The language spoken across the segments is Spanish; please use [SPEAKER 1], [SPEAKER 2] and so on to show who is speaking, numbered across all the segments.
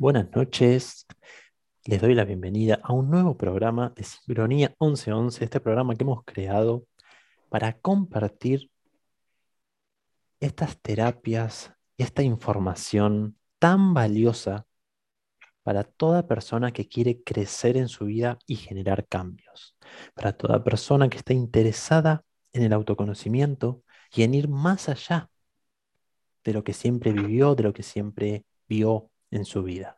[SPEAKER 1] Buenas noches. Les doy la bienvenida a un nuevo programa de Sincronía 1111, este programa que hemos creado para compartir estas terapias y esta información tan valiosa para toda persona que quiere crecer en su vida y generar cambios, para toda persona que está interesada en el autoconocimiento y en ir más allá de lo que siempre vivió, de lo que siempre vio en su vida.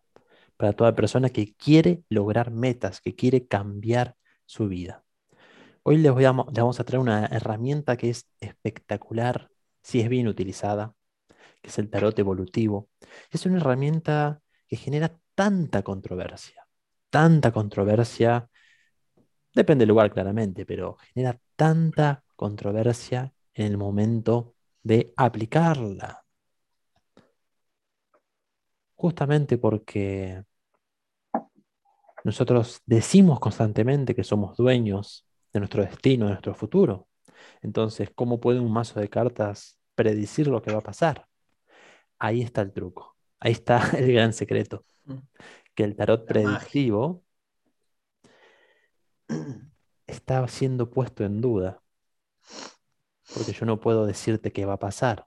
[SPEAKER 1] Para toda persona que quiere lograr metas, que quiere cambiar su vida. Hoy les, voy vamos a traer una herramienta que es espectacular si es bien utilizada, que es el tarot evolutivo. Es una herramienta que genera tanta controversia, tanta controversia, depende del lugar claramente, pero genera tanta controversia en el momento de aplicarla. Justamente porque nosotros decimos constantemente que somos dueños de nuestro destino, de nuestro futuro. Entonces, ¿cómo puede un mazo de cartas predecir lo que va a pasar? Ahí está el truco, ahí está el gran secreto, que el tarot predictivo está siendo puesto en duda, porque yo no puedo decirte qué va a pasar,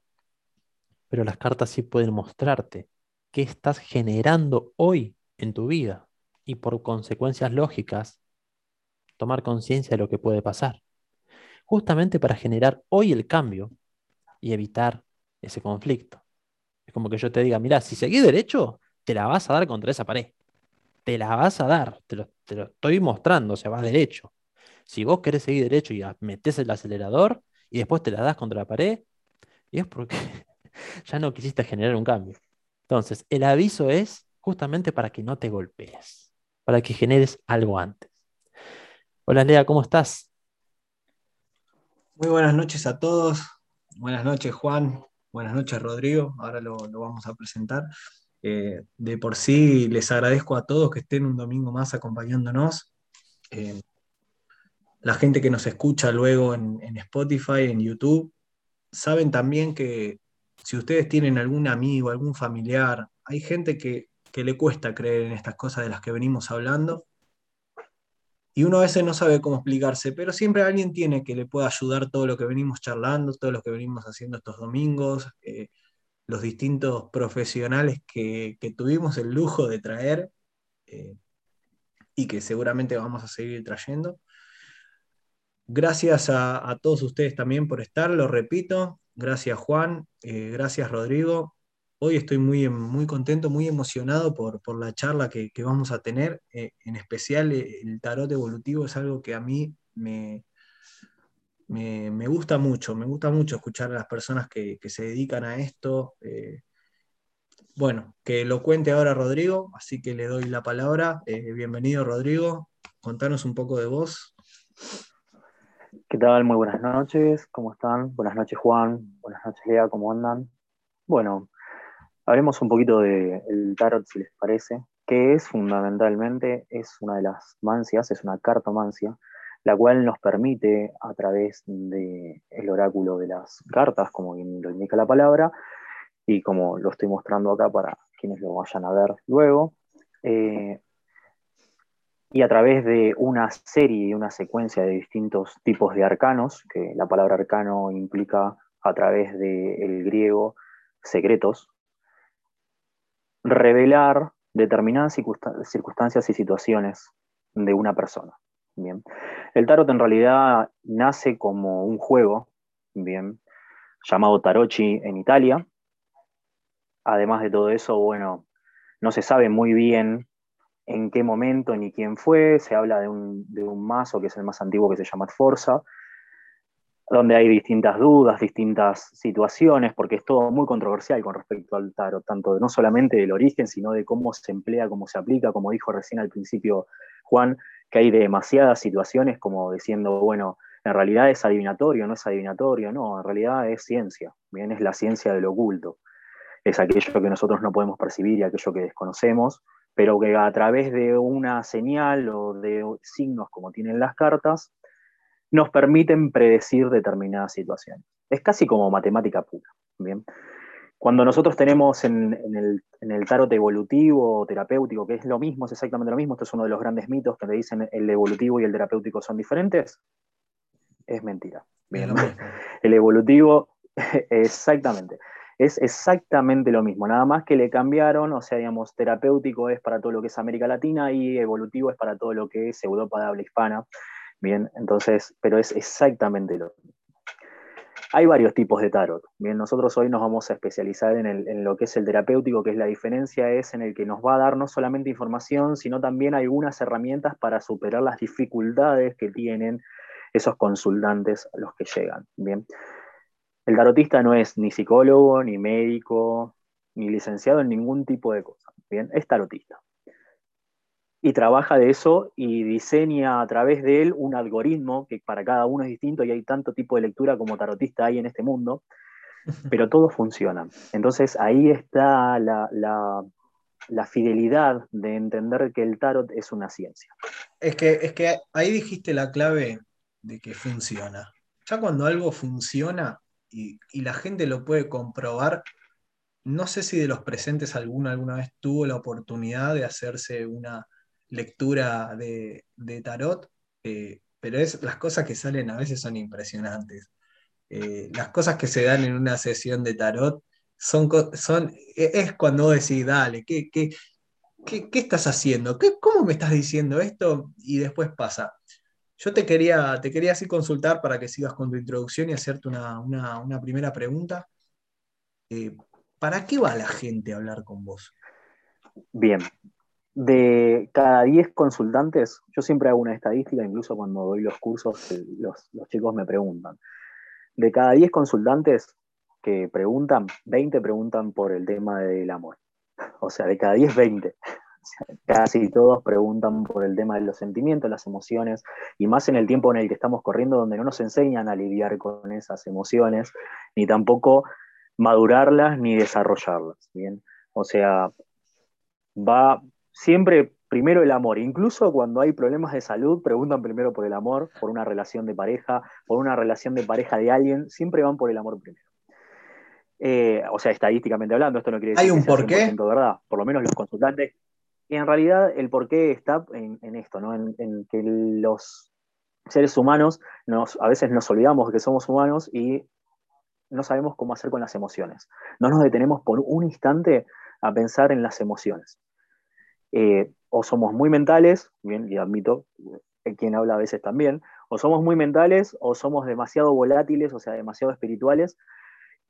[SPEAKER 1] pero las cartas sí pueden mostrarte qué estás generando hoy en tu vida y por consecuencias lógicas tomar conciencia de lo que puede pasar, justamente para generar hoy el cambio y evitar ese conflicto. Es como que yo te diga, mira, si seguís derecho, te la vas a dar contra esa pared. Te la vas a dar, te lo, estoy mostrando, o sea, vas derecho. Si vos querés seguir derecho y metes el acelerador y después te la das contra la pared, y es porque ya no quisiste generar un cambio. Entonces, el aviso es justamente para que no te golpees, para que generes algo antes. Hola Lea, ¿cómo estás?
[SPEAKER 2] Muy buenas noches a todos. Buenas noches Juan, buenas noches Rodrigo. Ahora lo, vamos a presentar. Eh, de por sí les agradezco a todos que estén un domingo más acompañándonos. Eh, la gente que nos escucha luego en, en Spotify, en YouTube, saben también que si ustedes tienen algún amigo, algún familiar, hay gente que, le cuesta creer en estas cosas de las que venimos hablando. Y uno a veces no sabe cómo explicarse, pero siempre alguien tiene que le pueda ayudar todo lo que venimos charlando, todo lo que venimos haciendo estos domingos, eh, los distintos profesionales que, tuvimos el lujo de traer eh, y que seguramente vamos a seguir trayendo. Gracias a, a, todos ustedes también por estar, lo repito, Gracias Juan, eh, gracias Rodrigo. Hoy estoy muy, muy contento, muy emocionado por, la charla que, vamos a tener. Eh, en especial eh, el tarot evolutivo es algo que a mí me, me, gusta mucho, me gusta mucho escuchar a las personas que, se dedican a esto. bueno, que lo cuente ahora Rodrigo, así que le doy la palabra. bienvenido Rodrigo, contanos un poco de vos.
[SPEAKER 3] ¿Qué tal? Muy buenas noches, ¿cómo están? Buenas noches Juan, buenas noches Lea, ¿cómo andan? Bueno, hablemos un poquito del tarot si les parece, que es fundamentalmente, es una de las mancias, es una cartomancia, la cual nos permite a través del el oráculo de las cartas, como bien lo indica la palabra, y como lo estoy mostrando acá para quienes lo vayan a ver luego, eh, y a través de una serie y una secuencia de distintos tipos de arcanos, que la palabra arcano implica a través del griego secretos, revelar determinadas circunstancias y situaciones de una persona. Bien. El tarot en realidad nace como un juego, bien, llamado Tarocchi en Italia. Además de todo eso, bueno, no se sabe muy bien en qué momento ni quién fue, se habla de un, mazo que es el más antiguo que se llama Forza, donde hay distintas dudas, distintas situaciones, porque es todo muy controversial con respecto al tarot, tanto no solamente del origen, sino de cómo se emplea, cómo se aplica, como dijo recién al principio Juan, que hay demasiadas situaciones como diciendo, bueno, en realidad es adivinatorio, no es adivinatorio, no, en realidad es ciencia, bien, es la ciencia del oculto, es aquello que nosotros no podemos percibir y aquello que desconocemos, pero que a través de una señal o de signos como tienen las cartas, nos permiten predecir determinadas situaciones. Es casi como matemática pura. ¿bien? Cuando nosotros tenemos en, el, tarot evolutivo o terapéutico, que es lo mismo, es exactamente lo mismo, esto es uno de los grandes mitos que le dicen el evolutivo y el terapéutico son diferentes, es mentira. el evolutivo, exactamente, es exactamente lo mismo, nada más que le cambiaron, o sea, digamos, terapéutico es para todo lo que es América Latina y evolutivo es para todo lo que es Europa de habla hispana. Bien, entonces, pero es exactamente lo mismo. Hay varios tipos de tarot. Bien, nosotros hoy nos vamos a especializar en, lo que es el terapéutico, que es la diferencia es en el que nos va a dar no solamente información, sino también algunas herramientas para superar las dificultades que tienen esos consultantes a los que llegan. Bien, el tarotista no es ni psicólogo, ni médico, ni licenciado en ningún tipo de cosa. Bien, es tarotista y trabaja de eso y diseña a través de él un algoritmo que para cada uno es distinto y hay tanto tipo de lectura como tarotista hay en este mundo, pero todo funciona. Entonces ahí está la, fidelidad de entender que el tarot es una ciencia.
[SPEAKER 2] Es que, es que ahí dijiste la clave de que funciona. Ya cuando algo funciona y, y la gente lo puede comprobar, no sé si de los presentes alguno alguna vez tuvo la oportunidad de hacerse una lectura de, tarot, eh, pero es, las cosas que salen a veces son impresionantes. Eh, las cosas que se dan en una sesión de tarot son, son e, es cuando vos decís, dale, ¿qué, qué, estás haciendo? ¿Qué, ¿Cómo me estás diciendo esto? Y después pasa. Yo te quería, te quería así consultar para que sigas con tu introducción y hacerte una, primera pregunta. Eh, ¿Para qué va la gente a hablar con vos?
[SPEAKER 3] Bien, de cada 10 consultantes, yo siempre hago una estadística, incluso cuando doy los cursos, eh, los, chicos me preguntan. De cada 10 consultantes que preguntan, 20 preguntan por el tema del amor. O sea, de cada 10, 20. Casi todos preguntan por el tema de los sentimientos, las emociones, y más en el tiempo en el que estamos corriendo, donde no nos enseñan a lidiar con esas emociones, ni tampoco madurarlas ni desarrollarlas. ¿bien? O sea, va, siempre primero el amor. Incluso cuando hay problemas de salud, preguntan primero por el amor, por una relación de pareja, por una relación de pareja de alguien, siempre van por el amor primero. Eh, o sea, estadísticamente hablando, esto no quiere decir
[SPEAKER 2] ¿Hay un por qué?
[SPEAKER 3] verdad. Por lo menos los consultantes. Y en realidad el porqué está en, esto, ¿no? En, que los seres humanos nos, a veces nos olvidamos que somos humanos y no sabemos cómo hacer con las emociones. No nos detenemos por un instante a pensar en las emociones. Eh, o somos muy mentales, bien, y admito, eh, quien habla a veces también, o somos muy mentales o somos demasiado volátiles, o sea, demasiado espirituales,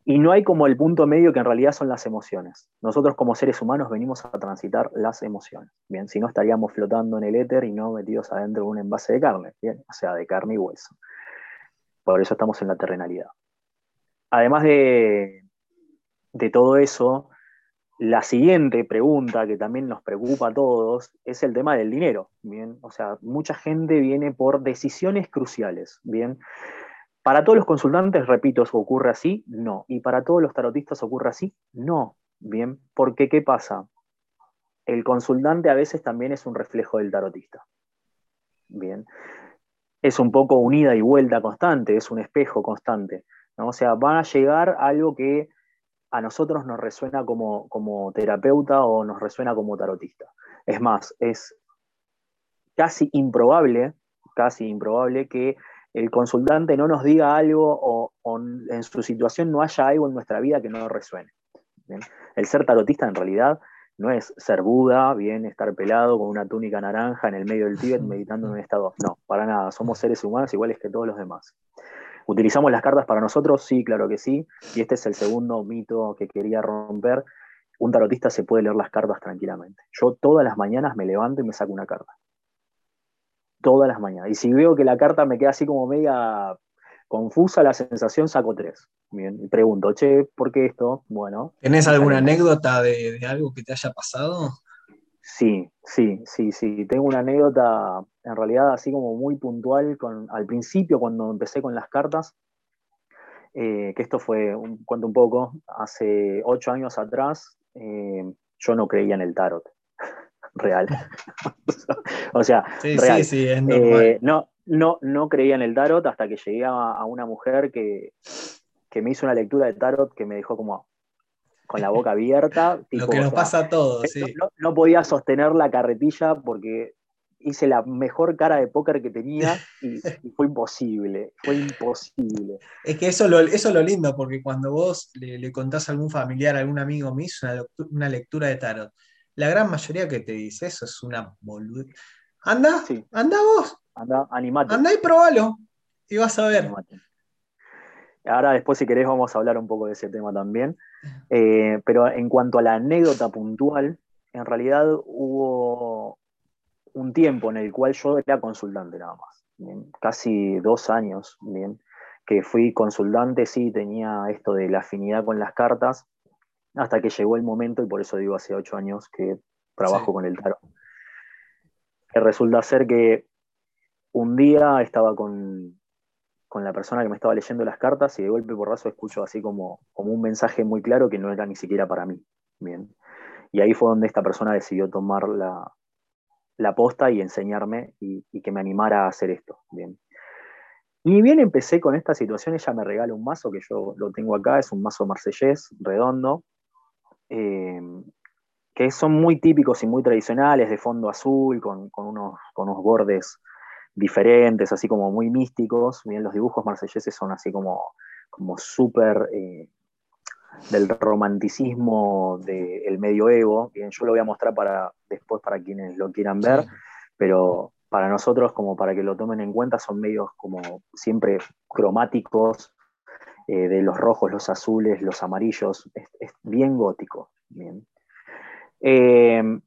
[SPEAKER 3] y no hay como el punto medio que en realidad son las emociones. Nosotros como seres humanos venimos a transitar las emociones, bien, si no estaríamos flotando en el éter y no metidos adentro de un envase de carne, bien, o sea, de carne y hueso. Por eso estamos en la terrenalidad. Además de, de todo eso, la siguiente pregunta que también nos preocupa a todos es el tema del dinero, ¿bien? O sea, mucha gente viene por decisiones cruciales, ¿bien? Para todos los consultantes, repito, ocurre así? No. ¿Y para todos los tarotistas ocurre así? No, ¿bien? Porque ¿qué pasa? El consultante a veces también es un reflejo del tarotista, ¿bien? Es un poco unida y vuelta constante, es un espejo constante, ¿no? O sea, van a llegar a algo que a nosotros nos resuena como, como terapeuta o nos resuena como tarotista. Es más, es casi improbable, casi improbable que el consultante no nos diga algo o, en su situación no haya algo en nuestra vida que no resuene. El ser tarotista en realidad no es ser Buda, bien, estar pelado con una túnica naranja en el medio del Tíbet meditando en un estado. No, para nada, somos seres humanos iguales que todos los demás. ¿Utilizamos las cartas para nosotros? Sí, claro que sí. Y este es el segundo mito que quería romper. Un tarotista se puede leer las cartas tranquilamente. Yo todas las mañanas me levanto y me saco una carta. Todas las mañanas. Y si veo que la carta me queda así como media confusa la sensación, saco tres. Bien, y pregunto, che, ¿por qué esto? Bueno.
[SPEAKER 2] ¿Tenés alguna anécdota de, de, algo que te haya pasado?
[SPEAKER 3] Sí, sí, sí, sí. Tengo una anécdota, en realidad, así como muy puntual, con, al principio, cuando empecé con las cartas, eh, que esto fue, un, cuento un poco, hace ocho años atrás, eh, yo no creía en el tarot. real. o sea,
[SPEAKER 2] sí, sí, sí, es normal.
[SPEAKER 3] Eh, no, no, no creía en el tarot hasta que llegué a, una mujer que, que me hizo una lectura de tarot que me dejó como con la boca abierta.
[SPEAKER 2] Lo que nos pasa a todos, sí.
[SPEAKER 3] no, podía sostener la carretilla porque hice la mejor cara de póker que tenía y, fue imposible, fue imposible.
[SPEAKER 2] Es que eso, lo, eso es lo lindo, porque cuando vos le, contás a algún familiar, a algún amigo, me hizo una, lectura de tarot, la gran mayoría que te dice, eso es una boludez. Anda, anda vos.
[SPEAKER 3] Anda, animate.
[SPEAKER 2] Anda y probalo, y vas a ver.
[SPEAKER 3] Ahora después, si querés, vamos a hablar un poco de ese tema también. Eh, pero en cuanto a la anécdota puntual, en realidad hubo un tiempo en el cual yo era consultante nada más, casi dos años, bien, que fui consultante, sí, tenía esto de la afinidad con las cartas, hasta que llegó el momento, y por eso digo hace ocho años que trabajo con el tarot. Que resulta ser que un día estaba con, con, la persona que me estaba leyendo las cartas y de golpe por raso escucho así como, como un mensaje muy claro que no era ni siquiera para mí. Bien. Y ahí fue donde esta persona decidió tomar la, la posta y enseñarme y, que me animara a hacer esto. Bien. Ni bien empecé con esta situación, ella me regala un mazo que yo lo tengo acá, es un mazo marsellés, redondo, eh, que son muy típicos y muy tradicionales, de fondo azul, con, unos, con unos bordes diferentes, así como muy místicos. Bien, los dibujos marselleses son así como, como súper eh, del romanticismo del medioevo. Bien, yo lo voy a mostrar para después para quienes lo quieran ver, pero para nosotros, como para que lo tomen en cuenta, son medios como siempre cromáticos, eh, de los rojos, los azules, los amarillos, es, bien gótico. Bien. Em,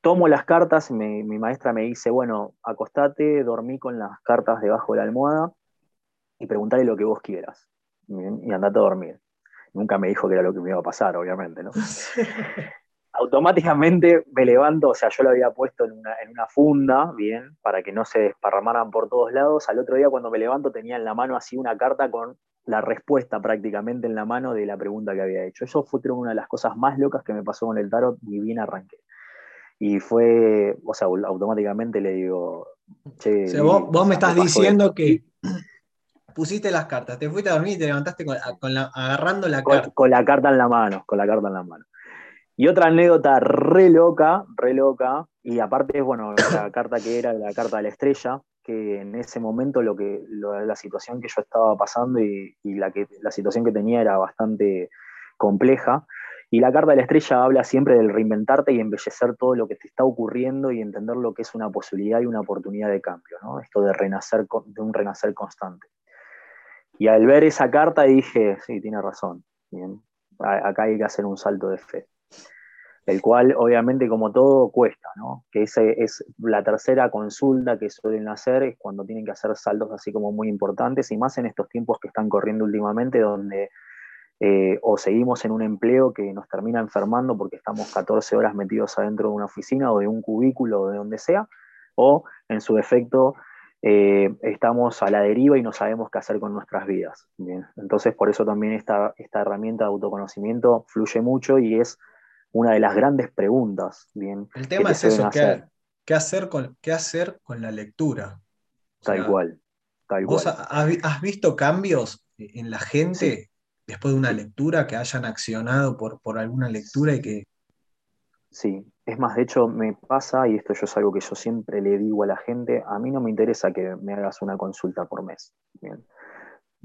[SPEAKER 3] tomo las cartas, mi, maestra me dice, bueno, acostate, dormí con las cartas debajo de la almohada y preguntale lo que vos quieras. y andate a dormir. Nunca me dijo que era lo que me iba a pasar, obviamente, ¿no? Automáticamente me levanto, o sea, yo lo había puesto en una, funda, bien, para que no se desparramaran por todos lados. Al otro día cuando me levanto tenía en la mano así una carta con la respuesta prácticamente en la mano de la pregunta que había hecho. Eso fue una de las cosas más locas que me pasó con el tarot y bien arranqué. Y fue, o sea, automáticamente le digo,
[SPEAKER 2] che, vos, me estás diciendo que pusiste las cartas, te fuiste a dormir y te levantaste con, la, agarrando la carta.
[SPEAKER 3] Con la carta en la mano, con la carta en la mano. Y otra anécdota re loca, re loca, y aparte es, bueno, la carta que era la carta de la estrella, que en ese momento lo que, la situación que yo estaba pasando y, la, que, la situación que tenía era bastante compleja. Y la carta de la estrella habla siempre del reinventarte y embellecer todo lo que te está ocurriendo y entender lo que es una posibilidad y una oportunidad de cambio, ¿no? Esto de renacer, de un renacer constante. Y al ver esa carta dije, sí, tiene razón, bien, acá hay que hacer un salto de fe. El cual, obviamente, como todo, cuesta, ¿no? Que ese es la tercera consulta que suelen hacer, es cuando tienen que hacer saltos así como muy importantes, y más en estos tiempos que están corriendo últimamente, donde eh, o seguimos en un empleo que nos termina enfermando porque estamos 14 horas metidos adentro de una oficina o de un cubículo o de donde sea, o en su defecto eh, estamos a la deriva y no sabemos qué hacer con nuestras vidas. Entonces, por eso también esta, esta herramienta de autoconocimiento fluye mucho y es una de las grandes preguntas. Bien,
[SPEAKER 2] El tema es eso, ¿qué, hacer con, ¿qué hacer con la lectura?
[SPEAKER 3] tal cual. Tal
[SPEAKER 2] ¿Vos has visto cambios en la gente después de una lectura que hayan accionado por, por alguna lectura y que...
[SPEAKER 3] Sí, es más, de hecho, me pasa, y esto yo es algo que yo siempre le digo a la gente, a mí no me interesa que me hagas una consulta por mes.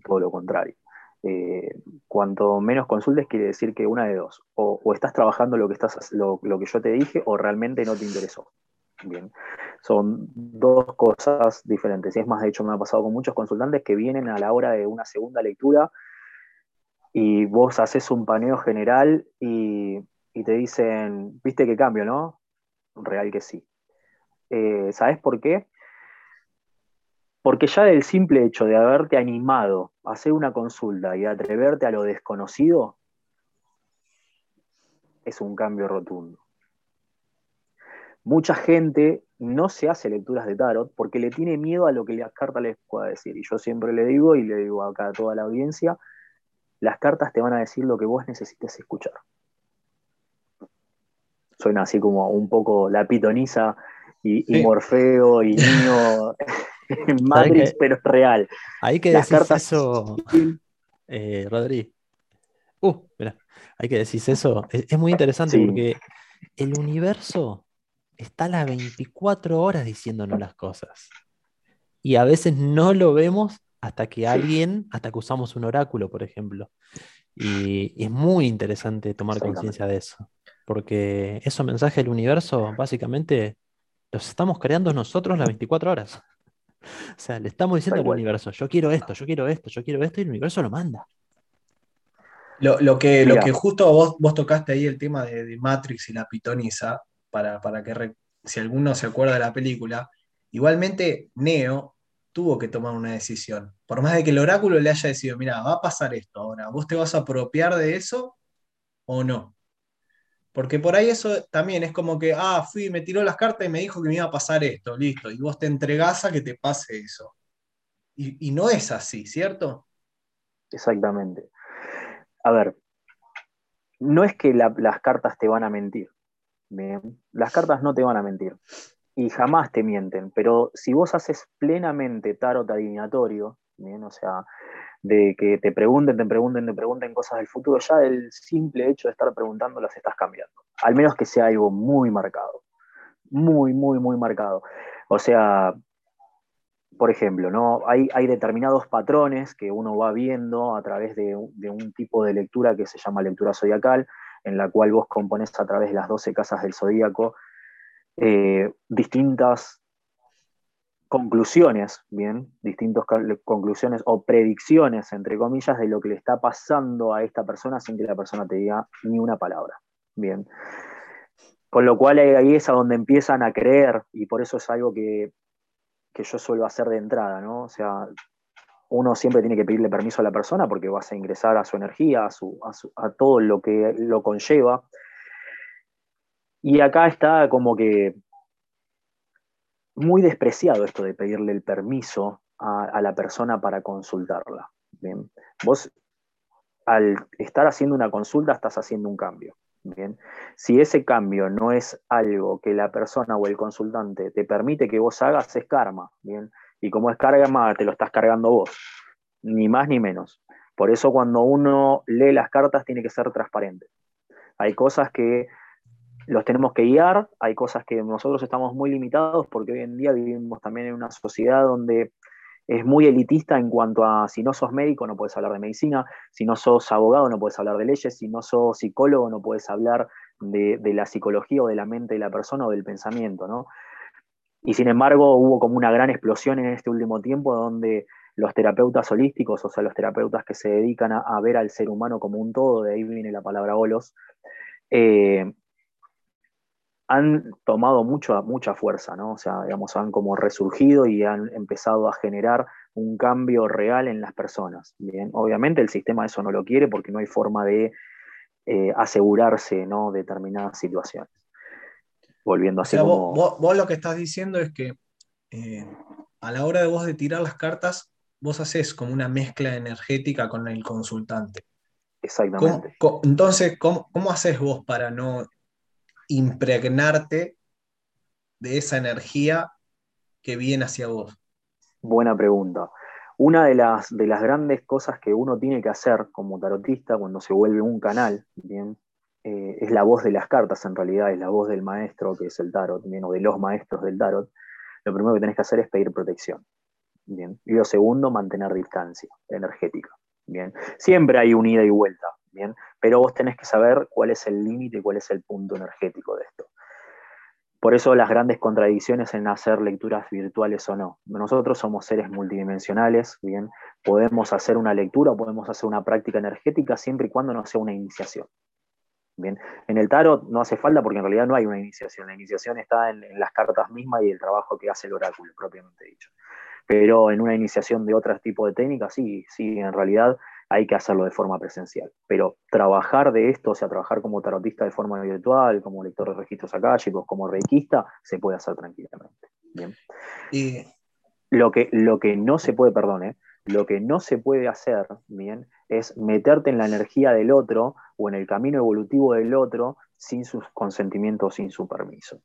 [SPEAKER 3] Todo lo contrario. Eh, cuanto menos consultes quiere decir que una de dos, o, estás trabajando lo que, estás, lo, que yo te dije o realmente no te interesó. Bien. Son dos cosas diferentes. Y es más, de hecho, me ha pasado con muchos consultantes que vienen a la hora de una segunda lectura y vos haces un paneo general y y te dicen, viste qué cambio, ¿no? Real que sí. Eh, ¿Sabes por qué? Porque ya del simple hecho de haberte animado a hacer una consulta y atreverte a lo desconocido, es un cambio rotundo. Mucha gente no se hace lecturas de tarot porque le tiene miedo a lo que la carta les pueda decir. Y yo siempre le digo, y le digo acá a toda la audiencia, las cartas te van a decir lo que vos necesites escuchar suena así como un poco la pitoniza y, Morfeo y Niño en Matrix, pero es real.
[SPEAKER 1] Hay que decir eso, eh, Rodri. Uh, hay que decir eso, es, muy interesante porque el universo está a las 24 horas diciéndonos las cosas. Y a veces no lo vemos hasta que alguien, hasta que usamos un oráculo, por ejemplo. Y, es muy interesante tomar conciencia de eso, porque esos mensajes del universo básicamente los estamos creando nosotros las 24 horas. O sea, le estamos diciendo al universo, yo quiero esto, yo quiero esto, yo quiero esto, y el universo lo manda.
[SPEAKER 2] Lo, que, lo que justo vos, vos tocaste ahí el tema de, Matrix y la pitonisa, para, para que si alguno se acuerda de la película, igualmente Neo tuvo que tomar una decisión. Por más de que el oráculo le haya decidido, mira, va a pasar esto ahora, ¿vos te vas a apropiar de eso o no? Porque por ahí eso también es como que, ah, fui, me tiró las cartas y me dijo que me iba a pasar esto, listo, y vos te entregás a que te pase eso. Y, no es así, ¿cierto?
[SPEAKER 3] Exactamente. A ver, no es que las cartas te van a mentir. Las cartas no te van a mentir y jamás te mienten, pero si vos haces plenamente tarot adivinatorio, ¿bien? o sea, de que te pregunten, te pregunten, te pregunten cosas del futuro, ya el simple hecho de estar preguntando las estás cambiando. Al menos que sea algo muy marcado, muy, muy, muy marcado. O sea, por ejemplo, ¿no? hay, hay determinados patrones que uno va viendo a través de, un tipo de lectura que se llama lectura zodiacal, en la cual vos componés a través de las 12 casas del zodíaco eh, distintas conclusiones, bien, distintas conclusiones o predicciones, entre comillas, de lo que le está pasando a esta persona sin que la persona te diga ni una palabra, bien. Con lo cual ahí es a donde empiezan a creer, y por eso es algo que que yo suelo hacer de entrada, ¿no? O sea, uno siempre tiene que pedirle permiso a la persona porque vas a ingresar a su energía, a, todo lo que lo conlleva. Y acá está como que muy despreciado esto de pedirle el permiso a, la persona para consultarla. Bien. Vos, al estar haciendo una consulta, estás haciendo un cambio. Bien. Si ese cambio no es algo que la persona o el consultante te permite que vos hagas, es karma. Bien. Y como es karma, te lo estás cargando vos. Ni más ni menos. Por eso cuando uno lee las cartas tiene que ser transparente. Hay cosas que los tenemos que guiar, hay cosas que nosotros estamos muy limitados porque hoy en día vivimos también en una sociedad donde es muy elitista en cuanto a si no sos médico no puedes hablar de medicina, si no sos abogado no puedes hablar de leyes, si no sos psicólogo no puedes hablar de, la psicología o de la mente de la persona o del pensamiento, ¿no? Y sin embargo hubo como una gran explosión en este último tiempo donde los terapeutas holísticos, o sea, los terapeutas que se dedican a, ver al ser humano como un todo, de ahí viene la palabra holos, eh, han tomado mucho, mucha fuerza, ¿no? O sea, digamos, han como resurgido y han empezado a generar un cambio real en las personas. Bien, obviamente el sistema eso no lo quiere porque no hay forma de eh, asegurarse, ¿no? Determinadas situaciones. Volviendo a ser
[SPEAKER 2] vos, vos, lo que estás diciendo es que eh, a la hora de vos de tirar las cartas, vos haces como una mezcla energética con el consultante.
[SPEAKER 3] Exactamente.
[SPEAKER 2] entonces, ¿cómo, ¿cómo haces vos para no impregnarte de esa energía que viene hacia vos?
[SPEAKER 3] Buena pregunta. Una de las, de las grandes cosas que uno tiene que hacer como tarotista cuando se vuelve un canal, ¿bien? Eh, es la voz de las cartas, en realidad es la voz del maestro que es el tarot, ¿bien? o de los maestros del tarot. Lo primero que tenés que hacer es pedir protección. ¿bien? Y lo segundo, mantener distancia energética. ¿bien? Siempre hay un ida y vuelta. ¿Bien? Pero vos tenés que saber cuál es el límite cuál es el punto energético de esto. Por eso las grandes contradicciones en hacer lecturas virtuales o no. Nosotros somos seres multidimensionales, bien, podemos hacer una lectura, podemos hacer una práctica energética siempre y cuando no sea una iniciación. Bien, en el tarot no hace falta porque en realidad no hay una iniciación. La iniciación está en, en las cartas mismas y el trabajo que hace el oráculo, propiamente dicho. Pero en una iniciación de otro tipo de técnicas, sí, sí, en realidad hay que hacerlo de forma presencial. Pero trabajar de esto, o sea, trabajar como tarotista de forma virtual, como lector de registros akáshicos, como reikista, se puede hacer tranquilamente. Bien. Y... Lo que, lo que no se puede, perdón, ¿eh? lo que no se puede hacer, bien, es meterte en la energía del otro o en el camino evolutivo del otro sin su consentimiento, sin su permiso.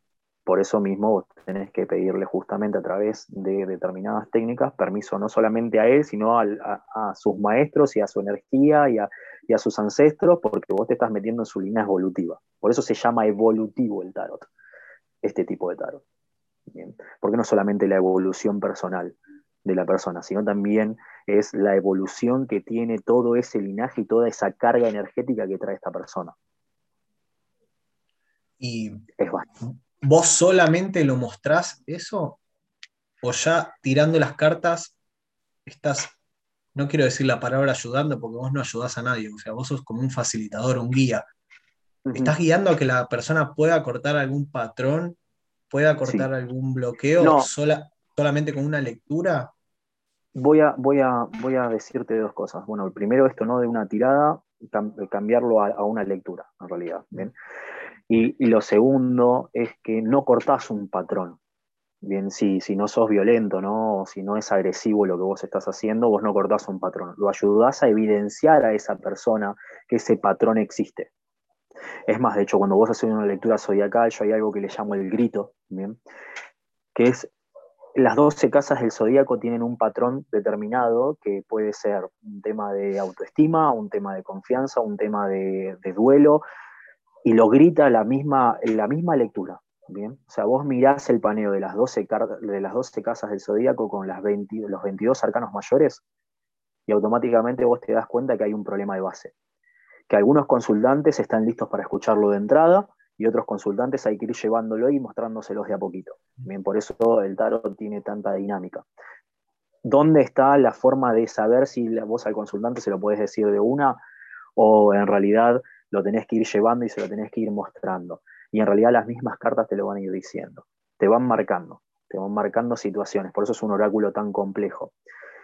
[SPEAKER 3] Por eso mismo vos tenés que pedirle justamente a través de determinadas técnicas permiso no solamente a él, sino a, sus maestros y a su energía y y a sus ancestros porque vos te estás metiendo en su línea evolutiva. Por eso se llama evolutivo el tarot, este tipo de tarot. Porque no solamente la evolución personal de la persona, sino también es la evolución que tiene todo ese linaje y toda esa carga energética que trae esta persona.
[SPEAKER 2] Y es ¿Vos solamente lo mostrás eso? ¿O ya tirando las cartas estás, no quiero decir la palabra ayudando porque vos no ayudás a nadie, o sea, vos sos como un facilitador, un guía. ¿Estás guiando a que la persona pueda cortar algún patrón, pueda cortar algún bloqueo sola, solamente con una lectura?
[SPEAKER 3] Voy a, voy, a, voy a decirte dos cosas. Bueno, el primero, esto no de una tirada, cambiarlo a, una lectura, en realidad. Y, lo segundo es que no cortás un patrón. Bien, si, si no sos violento, ¿no? si no es agresivo lo que vos estás haciendo, vos no cortás un patrón. Lo ayudás a evidenciar a esa persona que ese patrón existe. Es más, de hecho, cuando vos haces una lectura zodiacal, yo hay algo que le llamo el grito, ¿bien? que es las 12 casas del zodíaco tienen un patrón determinado que puede ser un tema de autoestima, un tema de confianza, un tema de, duelo, y lo grita la misma, la misma lectura. Bien, o sea, vos mirás el paneo de las 12, de las 12 casas del zodíaco con las los 22 arcanos mayores y automáticamente vos te das cuenta que hay un problema de base. Que algunos consultantes están listos para escucharlo de entrada y otros consultantes hay que ir llevándolo y mostrándoselos de a poquito. Bien, por eso el tarot tiene tanta dinámica. ¿Dónde está la forma de saber si vos al consultante se lo podés decir de una o en realidad lo tenés que ir llevando y se lo tenés que ir mostrando? y en realidad las mismas cartas te lo van a ir diciendo, te van marcando, te van marcando situaciones, por eso es un oráculo tan complejo.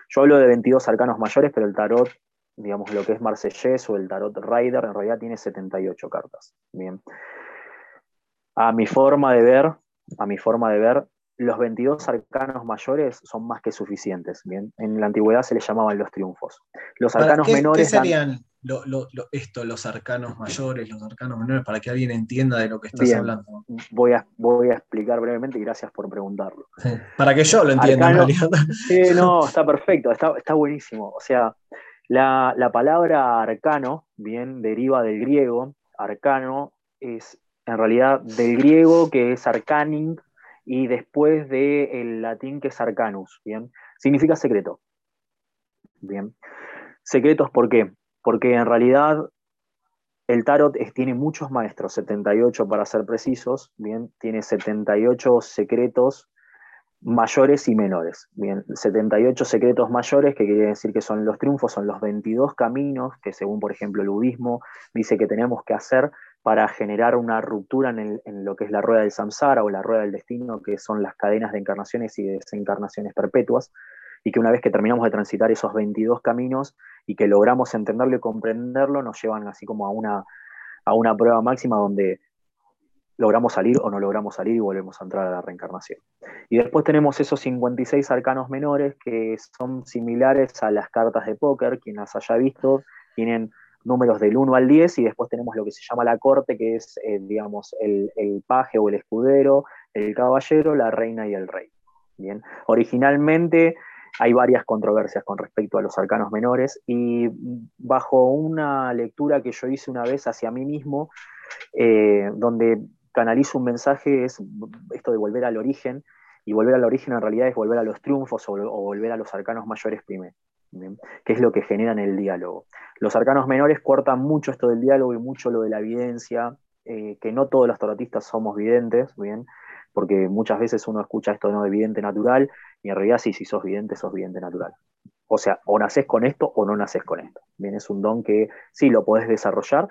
[SPEAKER 3] Yo hablo de 22 arcanos mayores, pero el tarot, digamos lo que es Marsellés o el tarot Rider, en realidad tiene 78 cartas. Bien. A mi forma de ver, a mi forma de ver, los 22 arcanos mayores son más que suficientes. Bien, en la antigüedad se les llamaban los triunfos. Los arcanos menores.
[SPEAKER 2] ¿Qué serían esto, los arcanos mayores, los arcanos menores, para que alguien entienda de lo que estás hablando?
[SPEAKER 3] Voy a, voy a explicar brevemente y gracias por preguntarlo.
[SPEAKER 2] para que yo lo entienda.
[SPEAKER 3] no, está perfecto, está, buenísimo. O sea, la, la palabra arcano, bien, deriva del griego. Arcano es en realidad del griego que es arcaning, y después del latín que es arcanus, ¿bien? Significa secreto. Bien. Secretos, ¿por qué? Porque en realidad el tarot tiene muchos maestros, 78 para ser precisos, bien, tiene 78 secretos mayores y menores. Bien, 78 secretos mayores, que quiere decir que son los triunfos, son los 22 caminos que según, por ejemplo, el budismo dice que tenemos que hacer para generar una ruptura en, lo que es la rueda del samsara o la rueda del destino, que son las cadenas de encarnaciones y desencarnaciones perpetuas, y que una vez que terminamos de transitar esos 22 caminos y que logramos entenderlo y comprenderlo, nos llevan así como a una, a una prueba máxima donde logramos salir o no logramos salir y volvemos a entrar a la reencarnación. Y después tenemos esos 56 arcanos menores que son similares a las cartas de póker, quien las haya visto, tienen números del 1 al 10 y después tenemos lo que se llama la corte, que es, eh, digamos, el, paje o el escudero, el caballero, la reina y el rey. Bien, originalmente hay varias controversias con respecto a los arcanos menores y bajo una lectura que yo hice una vez hacia mí mismo, eh, donde canalizo un mensaje, es esto de volver al origen, y volver al origen en realidad es volver a los triunfos o volver a los arcanos mayores primero que es lo que generan el diálogo. Los arcanos menores cortan mucho esto del diálogo y mucho lo de la evidencia, eh, que no todos los tarotistas somos videntes, ¿bien? porque muchas veces uno escucha esto no de vidente natural, y en realidad sí, si sos vidente, sos vidente natural. O sea, o naces con esto o no naces con esto. Bien, es un don que sí lo podés desarrollar,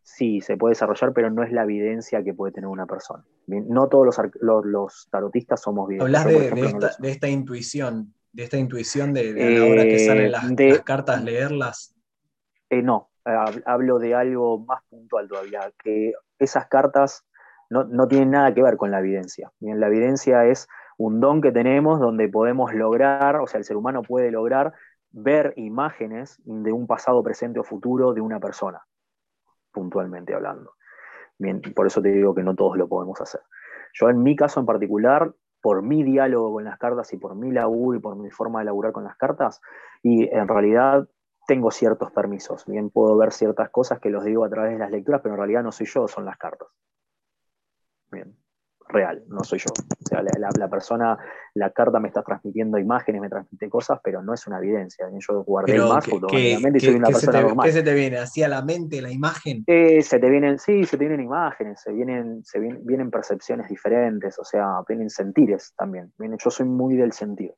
[SPEAKER 3] sí se puede desarrollar, pero no es la evidencia que puede tener una persona. Bien, no todos los, tarotistas somos videntes.
[SPEAKER 2] Hablas de, de esta intuición de esta intuición de, la hora que salen eh, las, cartas, leerlas?
[SPEAKER 3] Eh, no, hablo de algo más puntual todavía, que esas cartas no, tienen nada que ver con la evidencia. Bien, la evidencia es un don que tenemos donde podemos lograr, o sea, el ser humano puede lograr ver imágenes de un pasado, presente o futuro de una persona, puntualmente hablando. Bien, por eso te digo que no todos lo podemos hacer. Yo en mi caso en particular por mi diálogo con las cartas y por mi laburo y por mi forma de laburar con las cartas. Y en realidad tengo ciertos permisos. Bien, puedo ver ciertas cosas que los digo a través de las lecturas, pero en realidad no soy yo, son las cartas. Bien, real, no soy yo. O sea, la, persona, la carta me está transmitiendo imágenes, me transmite cosas, pero no es una evidencia. Yo guardé el más
[SPEAKER 2] automáticamente y soy una persona normal. ¿Qué se te viene? ¿Así a la mente la imagen?
[SPEAKER 3] Eh, se te vienen, sí, se te vienen imágenes, se vienen, se vienen, percepciones diferentes, o sea, vienen sentires también. yo soy muy del sentir.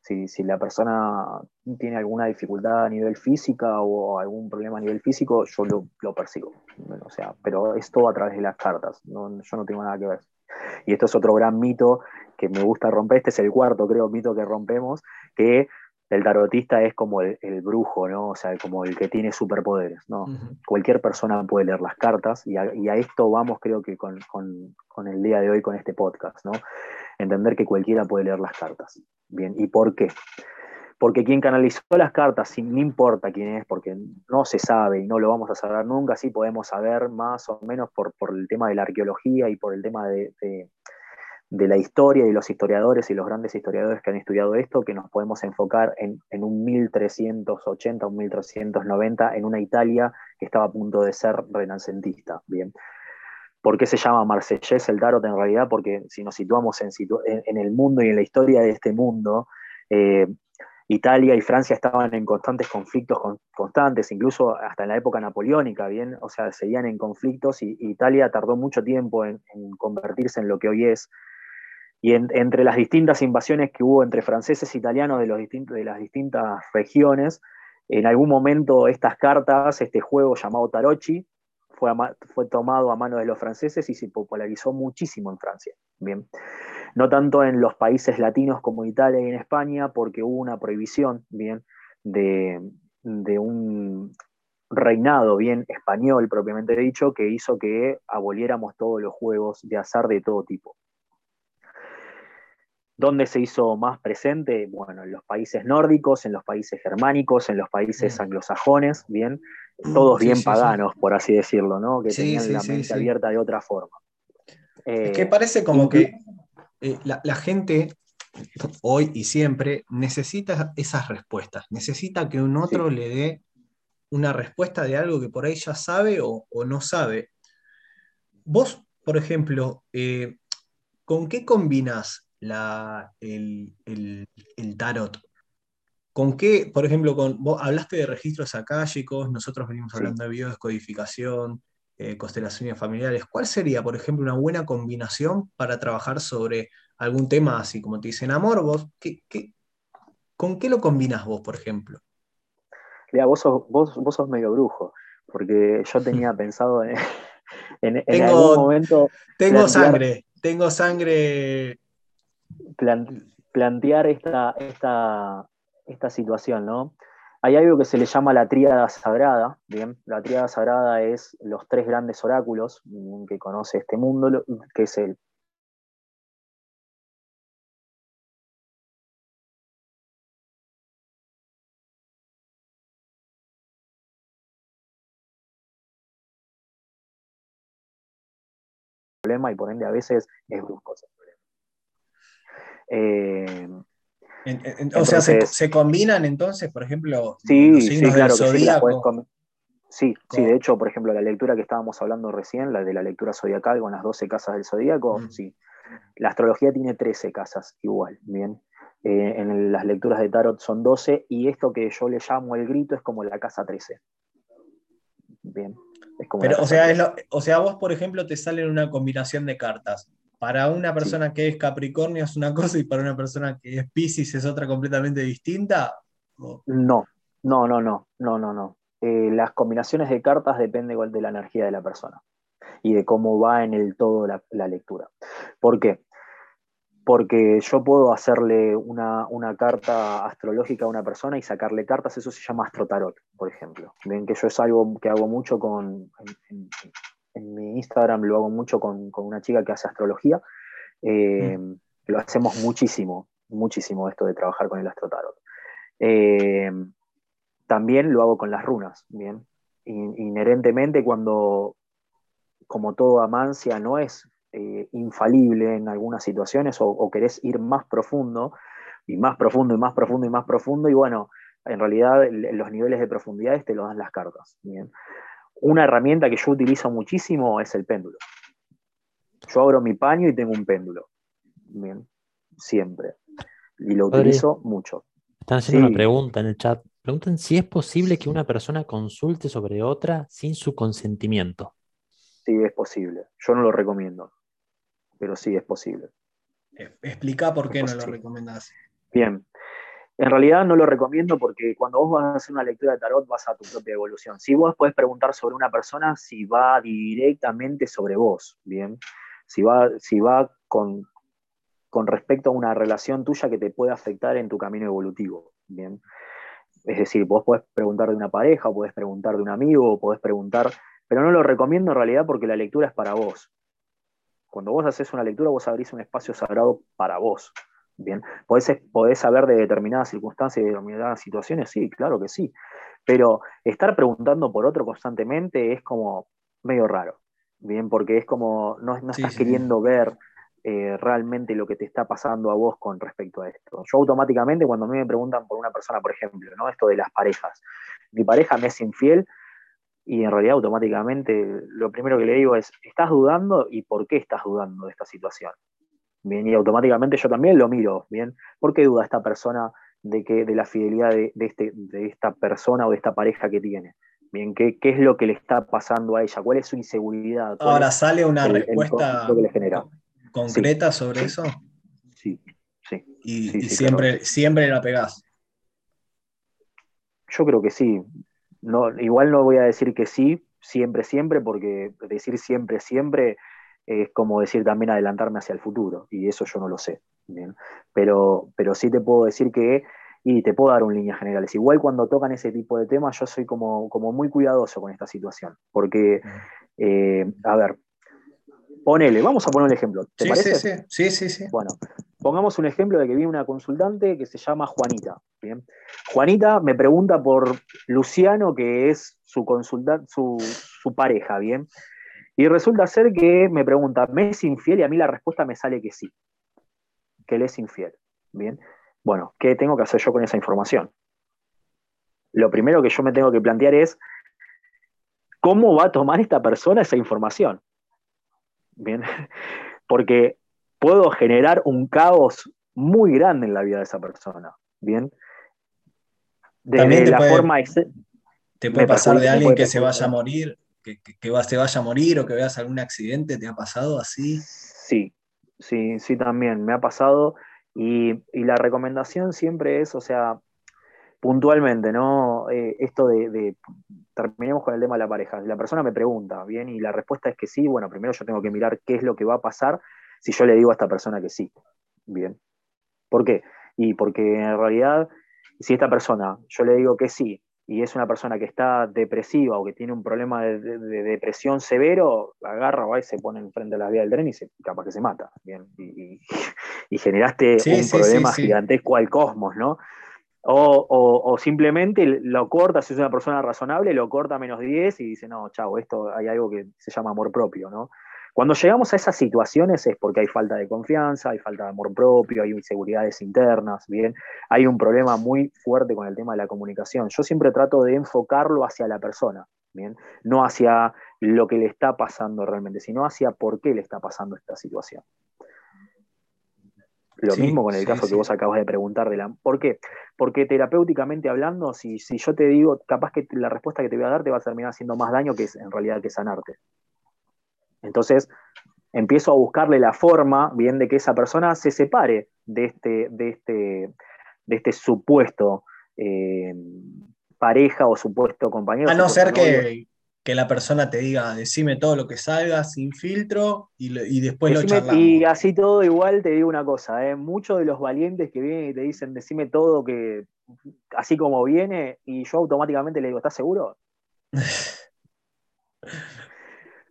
[SPEAKER 3] Si, la persona tiene alguna dificultad a nivel física o algún problema a nivel físico, yo lo, persigo. O sea, pero es todo a través de las cartas. yo no tengo nada que ver. Y esto es otro gran mito que me gusta romper. Este es el cuarto, creo, mito que rompemos, que el tarotista es como el, brujo, ¿no? O sea, como el que tiene superpoderes, ¿no? Cualquier persona puede leer las cartas y a, esto vamos, creo que con, con, el día de hoy, con este podcast, ¿no? Entender que cualquiera puede leer las cartas. Bien, ¿y por qué? Porque quien canalizó las cartas, no importa quién es, porque no se sabe y no lo vamos a saber nunca, sí podemos saber más o menos por, el tema de la arqueología y por el tema de, la historia y los historiadores y los grandes historiadores que han estudiado esto, que nos podemos enfocar en, en un 1380, un 1390, en una Italia que estaba a punto de ser renacentista. Bien. ¿Por qué se llama Marsellés el tarot en realidad? Porque si nos situamos en, el mundo y en la historia de este mundo, eh, Italia y Francia estaban en constantes conflictos constantes, incluso hasta en la época napoleónica, ¿bien? O sea, seguían en conflictos y, Italia tardó mucho tiempo en, convertirse en lo que hoy es. Y entre las distintas invasiones que hubo entre franceses e italianos de, los de las distintas regiones, en algún momento estas cartas, este juego llamado Tarocchi, fue, tomado a mano de los franceses y se popularizó muchísimo en Francia. Bien. No tanto en los países latinos como Italia y en España, porque hubo una prohibición bien, de, un reinado bien español propiamente dicho que hizo que aboliéramos todos los juegos de azar de todo tipo. ¿Dónde se hizo más presente? Bueno, en los países nórdicos, en los países germánicos, en los países anglosajones, bien, Mm, todos bien paganos, por así decirlo, ¿no? Que tenían la mente abierta de otra forma.
[SPEAKER 2] es que eh, parece como que eh, la, gente hoy y siempre necesita esas respuestas, necesita que un otro le dé una respuesta de algo que por ahí ya sabe o, no sabe. Vos, por ejemplo, eh, ¿con qué combinas el, el tarot? ¿Con qué, por ejemplo, con, vos hablaste de registros acálicos, nosotros venimos hablando de biodescodificación, eh, constelaciones familiares. ¿Cuál sería, por ejemplo, una buena combinación para trabajar sobre algún tema así, como te dicen amor? Vos, ¿qué, con qué lo combinas vos, por ejemplo?
[SPEAKER 3] Vos sos, vos, sos medio brujo, porque yo tenía pensado en, en, algún momento.
[SPEAKER 2] Tengo sangre, tengo sangre.
[SPEAKER 3] plantear esta, esta, esta situación, ¿no? Hay algo que se le llama la tríada sagrada, ¿bien? La tríada sagrada es los tres grandes oráculos que conoce este mundo, que es el problema y por ende a veces es brusco ese problema.
[SPEAKER 2] Eh, o sea, se, combinan entonces, por ejemplo, sí, los signos sí, claro
[SPEAKER 3] sí, sí, de hecho, por ejemplo, la lectura que estábamos hablando recién, la de la lectura zodiacal con las 12 casas del zodíaco, mm. sí. La astrología tiene 13 casas, igual, ¿bien? Eh, en las lecturas de tarot son 12 y esto que yo le llamo el grito es como la casa 13.
[SPEAKER 2] Bien. Pero, o sea, o sea, vos, por ejemplo, te sale una combinación de cartas para una persona que es Capricornio es una cosa y para una persona que es Pisces es otra completamente distinta?
[SPEAKER 3] No, no, no, no, no, no, no. Eh, las combinaciones de cartas dependen de la energía de la persona y de cómo va en el todo la, lectura. ¿Por qué? Porque yo puedo hacerle una, carta astrológica a una persona y sacarle cartas, eso se llama astrotarot, por ejemplo. Ven que yo es algo que hago mucho con, en mi Instagram lo hago mucho con, una chica que hace astrología. Eh, mm. Lo hacemos muchísimo, muchísimo esto de trabajar con el astrotarot. Eh, también lo hago con las runas, ¿bien? Inherentemente cuando, como todo amancia, no es eh, infalible en algunas situaciones o, querés ir más profundo, y más profundo, y más profundo, y más profundo, y bueno, en realidad los niveles de profundidades te lo dan las cartas. ¿bien? Una herramienta que yo utilizo muchísimo es el péndulo. Yo abro mi paño y tengo un péndulo. Bien, siempre. Y lo utilizo mucho.
[SPEAKER 1] Están haciendo una pregunta en el chat. Preguntan si es posible que una persona consulte sobre otra sin su consentimiento.
[SPEAKER 3] Sí, es posible. Yo no lo recomiendo, pero sí es posible.
[SPEAKER 2] Explica por qué no lo recomendás.
[SPEAKER 3] Bien. En realidad no lo recomiendo porque cuando vos vas a hacer una lectura de tarot vas a tu propia evolución. Si vos puedes preguntar sobre una persona, si va directamente sobre vos, bien. Si va, si va con, con respecto a una relación tuya que te puede afectar en tu camino evolutivo, bien. Es decir, vos podés preguntar de una pareja, podés preguntar de un amigo, podés preguntar, pero no lo recomiendo en realidad porque la lectura es para vos. Cuando vos haces una lectura, vos abrís un espacio sagrado para vos. Bien, ¿Podés, saber de determinadas circunstancias y de determinadas situaciones? Sí, claro que sí. Pero estar preguntando por otro constantemente es como medio raro. Bien, porque es como no, estás queriendo ver eh, realmente lo que te está pasando a vos con respecto a esto. Yo automáticamente, cuando a mí me preguntan por una persona, por ejemplo, ¿no? esto de las parejas, mi pareja me es infiel, y en realidad automáticamente lo primero que le digo es, ¿estás dudando y por qué estás dudando de esta situación? Bien, y automáticamente yo también lo miro, ¿bien? ¿Por qué duda esta persona de, que, de la fidelidad de, este, de esta persona o de esta pareja que tiene? Bien, ¿qué, ¿qué, es lo que le está pasando a ella? ¿Cuál es su inseguridad?
[SPEAKER 2] Ahora sale una respuesta concreta sobre eso.
[SPEAKER 3] Sí, sí.
[SPEAKER 2] Y, siempre, siempre la pegás.
[SPEAKER 3] Yo creo que sí. No, igual no voy a decir que sí, siempre, siempre, porque decir siempre, siempre es como decir también adelantarme hacia el futuro, y eso yo no lo sé. ¿bien? Pero, pero sí te puedo decir que, y te puedo dar un líneas generales, igual cuando tocan ese tipo de temas, yo soy como, como muy cuidadoso con esta situación, porque, eh, a ver, ponele, vamos a poner un ejemplo. ¿te
[SPEAKER 2] sí,
[SPEAKER 3] parece?
[SPEAKER 2] Sí, sí, sí, sí.
[SPEAKER 3] Bueno, pongamos un ejemplo de que viene una consultante que se llama Juanita. ¿bien? Juanita me pregunta por Luciano, que es su, su, su pareja, ¿bien? Y resulta ser que me pregunta, ¿me es infiel? Y a mí la respuesta me sale que sí, que él es infiel. Bien, bueno, ¿qué tengo que hacer yo con esa información? Lo primero que yo me tengo que plantear es, ¿cómo va a tomar esta persona esa información? Bien, porque puedo generar un caos muy grande en la vida de esa persona. Bien,
[SPEAKER 2] desde la forma. Te puede pasar de alguien que se vaya a morir que, que, te vaya a morir o que veas algún accidente? ¿Te ha pasado así?
[SPEAKER 3] Sí, sí, sí también, me ha pasado. Y, la recomendación siempre es, o sea, puntualmente, ¿no? Eh, esto de, terminemos con el tema de la pareja. La persona me pregunta, ¿bien? Y la respuesta es que sí. Bueno, primero yo tengo que mirar qué es lo que va a pasar si yo le digo a esta persona que sí. Bien. ¿Por qué? Y porque en realidad, si esta persona, yo le digo que sí, y es una persona que está depresiva o que tiene un problema de, depresión severo, agarra va y se pone enfrente de la vía del tren y se, capaz que se mata. Y, generaste un problema gigantesco al cosmos, ¿no? O, simplemente lo corta, si es una persona razonable, lo corta a menos 10 y dice, no, chao, esto hay algo que se llama amor propio, ¿no? Cuando llegamos a esas situaciones es porque hay falta de confianza, hay falta de amor propio, hay inseguridades internas, ¿bien? Hay un problema muy fuerte con el tema de la comunicación. Yo siempre trato de enfocarlo hacia la persona, ¿bien? No hacia lo que le está pasando realmente, sino hacia por qué le está pasando esta situación. Lo mismo con el caso que vos acabas de preguntar de la. ¿Por qué? Porque terapéuticamente hablando, si, si yo te digo, capaz que la respuesta que te voy a dar te va a terminar haciendo más daño que en realidad que sanarte. Entonces, empiezo a buscarle la forma, bien, de que esa persona se separe de este, de este, de este supuesto eh, pareja o supuesto compañero.
[SPEAKER 2] A no ser que, la persona te diga, decime todo lo que salga sin filtro y, después lo charlamos.
[SPEAKER 3] Y así todo igual te digo una cosa, ¿eh? muchos de los valientes que vienen y te dicen, decime todo que así como viene, y yo automáticamente le digo, ¿estás seguro?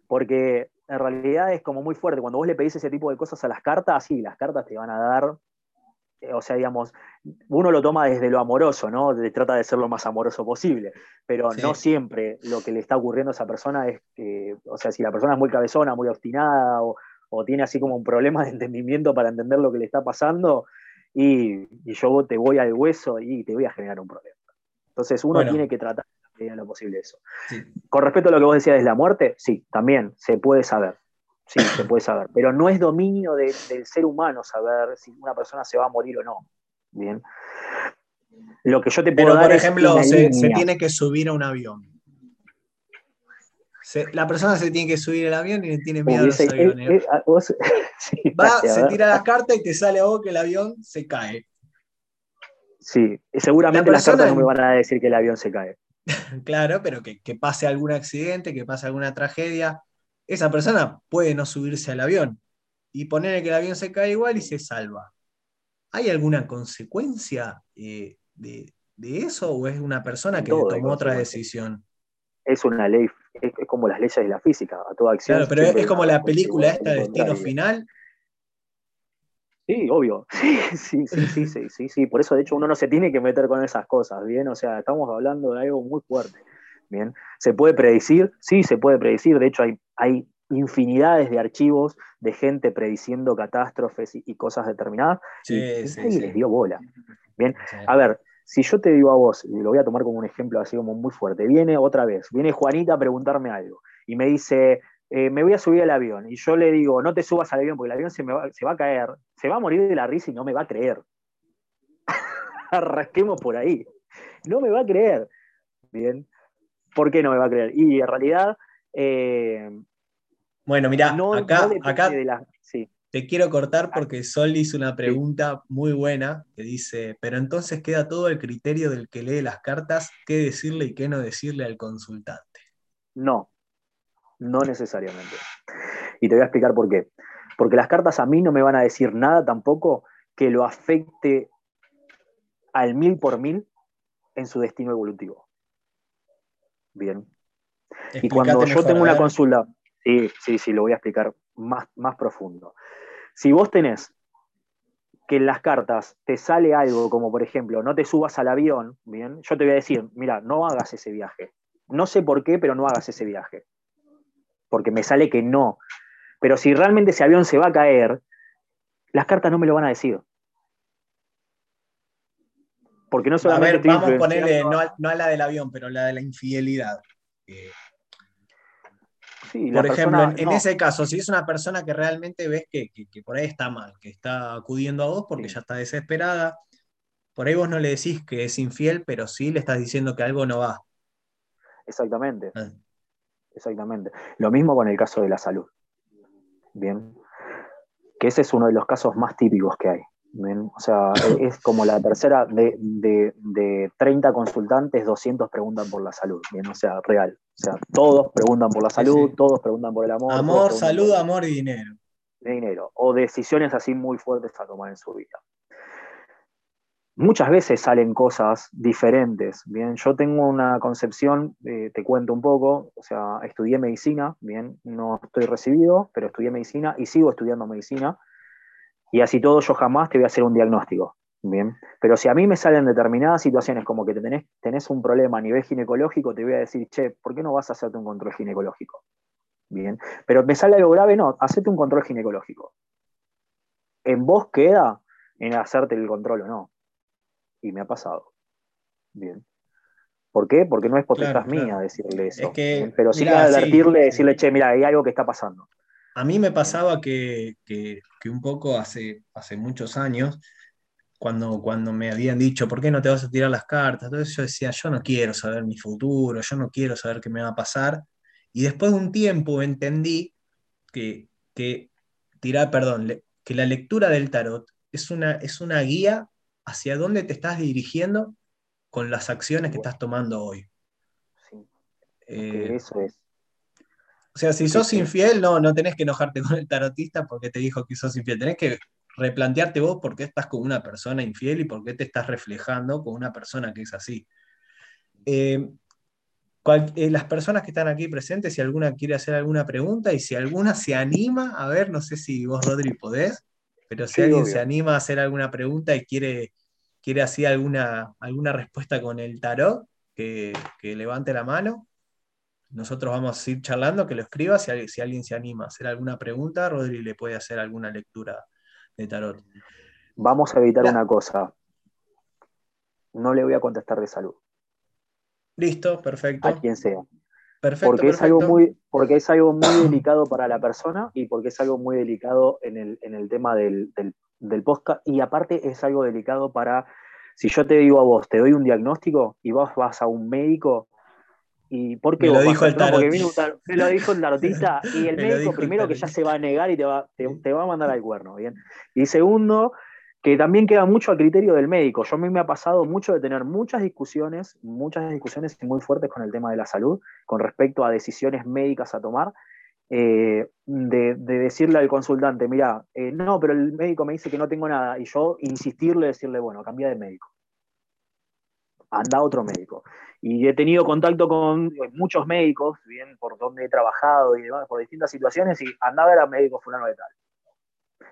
[SPEAKER 3] Porque en realidad es como muy fuerte. Cuando vos le pedís ese tipo de cosas a las cartas, sí, las cartas te van a dar, eh, o sea, digamos, uno lo toma desde lo amoroso, ¿no? trata de ser lo más amoroso posible, pero no siempre lo que le está ocurriendo a esa persona es que, o sea, si la persona es muy cabezona, muy obstinada o, tiene así como un problema de entendimiento para entender lo que le está pasando, y, yo te voy al hueso y te voy a generar un problema. Entonces uno tiene que tratar de lo posible eso. Con respecto a lo que vos decías de la muerte, sí, también se puede saber. Sí, se puede saber. Pero no es dominio del ser humano saber si una persona se va a morir o no. Bien. Lo que yo te puedo
[SPEAKER 2] Pero, por ejemplo, se, tiene que subir a un avión. la persona se tiene que subir al avión y tiene miedo a los aviones. Va, se tira las cartas y te sale a vos que el avión se cae.
[SPEAKER 3] Sí, seguramente las cartas no me van a decir que el avión se cae.
[SPEAKER 2] claro, pero que, que, pase algún accidente, que pase alguna tragedia, esa persona puede no subirse al avión y ponerle que el avión se cae igual y se salva. ¿Hay alguna consecuencia eh, de, eso o es una persona que tomó otra decisión?
[SPEAKER 3] Es una ley, es, como las leyes de la física, a toda acción.
[SPEAKER 2] Claro, pero es, como la película esta, Destino Final.
[SPEAKER 3] Sí, obvio. Sí, sí, sí, sí, sí, sí, Por eso, de hecho, uno no se tiene que meter con esas cosas, ¿bien? O sea, estamos hablando de algo muy fuerte, ¿bien? ¿Se puede predecir? Sí, se puede predecir. De hecho, hay, hay infinidades de archivos de gente prediciendo catástrofes y, cosas determinadas. Sí, y, sí, les dio bola. Bien, a ver, si yo te digo a vos, y lo voy a tomar como un ejemplo así como muy fuerte, viene otra vez, viene Juanita a preguntarme algo y me dice, eh, me voy a subir al avión, y yo le digo, no te subas al avión porque el avión se, me va, se va a caer, se va a morir de la risa y no me va a creer. Arrasquemos por ahí. No me va a creer. Bien. ¿Por qué no me va a creer? Y en realidad... Eh,
[SPEAKER 2] bueno, mira, acá, acá te quiero cortar porque Sol hizo una pregunta muy buena que dice, pero entonces queda todo el criterio del que lee las cartas, qué decirle y qué no decirle al consultante.
[SPEAKER 3] No, no necesariamente. Y te voy a explicar por qué. Porque las cartas a mí no me van a decir nada tampoco que lo afecte al mil por mil en su destino evolutivo. Bien. y cuando yo tengo una consulta, Sí, sí, sí, lo voy a explicar más, más profundo. Si vos tenés que en las cartas te sale algo como, por ejemplo, no te subas al avión, bien, yo te voy a decir, mira, no hagas ese viaje. No sé por qué, pero no hagas ese viaje. Porque me sale que no. Pero si realmente ese avión se va a caer, las cartas no me lo van a decir.
[SPEAKER 2] Porque no solamente. A ver, vamos a ponerle, no a, la del avión, pero la de la infidelidad. Eh, por ejemplo, en, ese caso, si es una persona que realmente ves que, por ahí está mal, que está acudiendo a vos porque ya está desesperada, por ahí vos no le decís que es infiel, pero sí le estás diciendo que algo no va.
[SPEAKER 3] Exactamente. Ah. Exactamente. Lo mismo con el caso de la salud. Bien. Que ese es uno de los casos más típicos que hay. O sea, e-, es como la tercera de, de, 30 consultantes, 200 preguntan por la salud, ¿bien? O sea, real. O sea, todos preguntan por la salud, todos preguntan por el amor.
[SPEAKER 2] Amor, salud, amor y dinero.
[SPEAKER 3] dinero. O decisiones así muy fuertes a tomar en su vida. Muchas veces salen cosas diferentes, ¿bien? Yo tengo una concepción, eh, te cuento un poco, o sea, estudié medicina, ¿bien? No estoy recibido, pero estudié medicina y sigo estudiando medicina y así todo yo jamás te voy a hacer un diagnóstico. Bien, pero si a mí me salen determinadas situaciones como que tenés, tenés un problema a nivel ginecológico, te voy a decir, che, ¿por qué no vas a hacerte un control ginecológico? Bien, pero me sale algo grave, no, hacete un control ginecológico. En vos queda en hacerte el control o no. Y me ha pasado. Bien. ¿Por qué? Porque no es potestad mía decirle eso. pero sí advertirle, decirle, che, mira, hay algo que está pasando.
[SPEAKER 2] A mí me pasaba que, un poco hace, hace muchos años, cuando, cuando me habían dicho, ¿por qué no te vas a tirar las cartas? Entonces yo decía, yo no quiero saber mi futuro, yo no quiero saber qué me va a pasar. Y después de un tiempo entendí que, que tirar, perdón, que la lectura del tarot es una, es una guía hacia dónde te estás dirigiendo con las acciones que estás tomando hoy. Sí.
[SPEAKER 3] Eh, eso es.
[SPEAKER 2] O sea, si sos infiel, no, no tenés que enojarte con el tarotista porque te dijo que sos infiel. Tenés que replantearte vos por qué estás con una persona infiel y por qué te estás reflejando con una persona que es así. Eh, eh, las personas que están aquí presentes, si alguna quiere hacer alguna pregunta y si alguna se anima, a ver, no sé si vos, Rodri, podés, pero si alguien se anima a hacer alguna pregunta y quiere, quiere así alguna, alguna respuesta con el tarot, que, que levante la mano. Nosotros vamos a ir charlando, que lo escriba. Si, si alguien se anima a hacer alguna pregunta, Rodri le puede hacer alguna lectura de tarot.
[SPEAKER 3] Vamos a evitar una cosa. No le voy a contestar de salud.
[SPEAKER 2] Listo, perfecto.
[SPEAKER 3] A quien sea.
[SPEAKER 2] Perfecto,
[SPEAKER 3] porque, Es algo muy, porque es algo muy delicado para la persona y porque es algo muy delicado en el, en el tema del, del, del podcast. Y aparte es algo delicado para, si yo te digo a vos, te doy un diagnóstico y vos vas a un médico y ¿por qué
[SPEAKER 2] Me lo
[SPEAKER 3] vos vas
[SPEAKER 2] dijo el
[SPEAKER 3] no, porque
[SPEAKER 2] tarot.
[SPEAKER 3] me lo dijo el tarotista y el
[SPEAKER 2] Me
[SPEAKER 3] médico
[SPEAKER 2] el
[SPEAKER 3] primero que ya se va a negar y te va, te, te va a mandar al cuerno, ¿bien? Y segundo, que también queda mucho a criterio del médico. Yo a mí me ha pasado mucho de tener muchas discusiones, muchas discusiones muy fuertes con el tema de la salud, con respecto a decisiones médicas a tomar, eh, de, de decirle al consultante, mira, eh, no, pero el médico me dice que no tengo nada, y yo insistirle, decirle, bueno, cambia de médico. Anda otro médico. Y he tenido contacto con muchos médicos, bien por donde he trabajado y demás, por distintas situaciones, y andaba a ver a médico fulano de tal.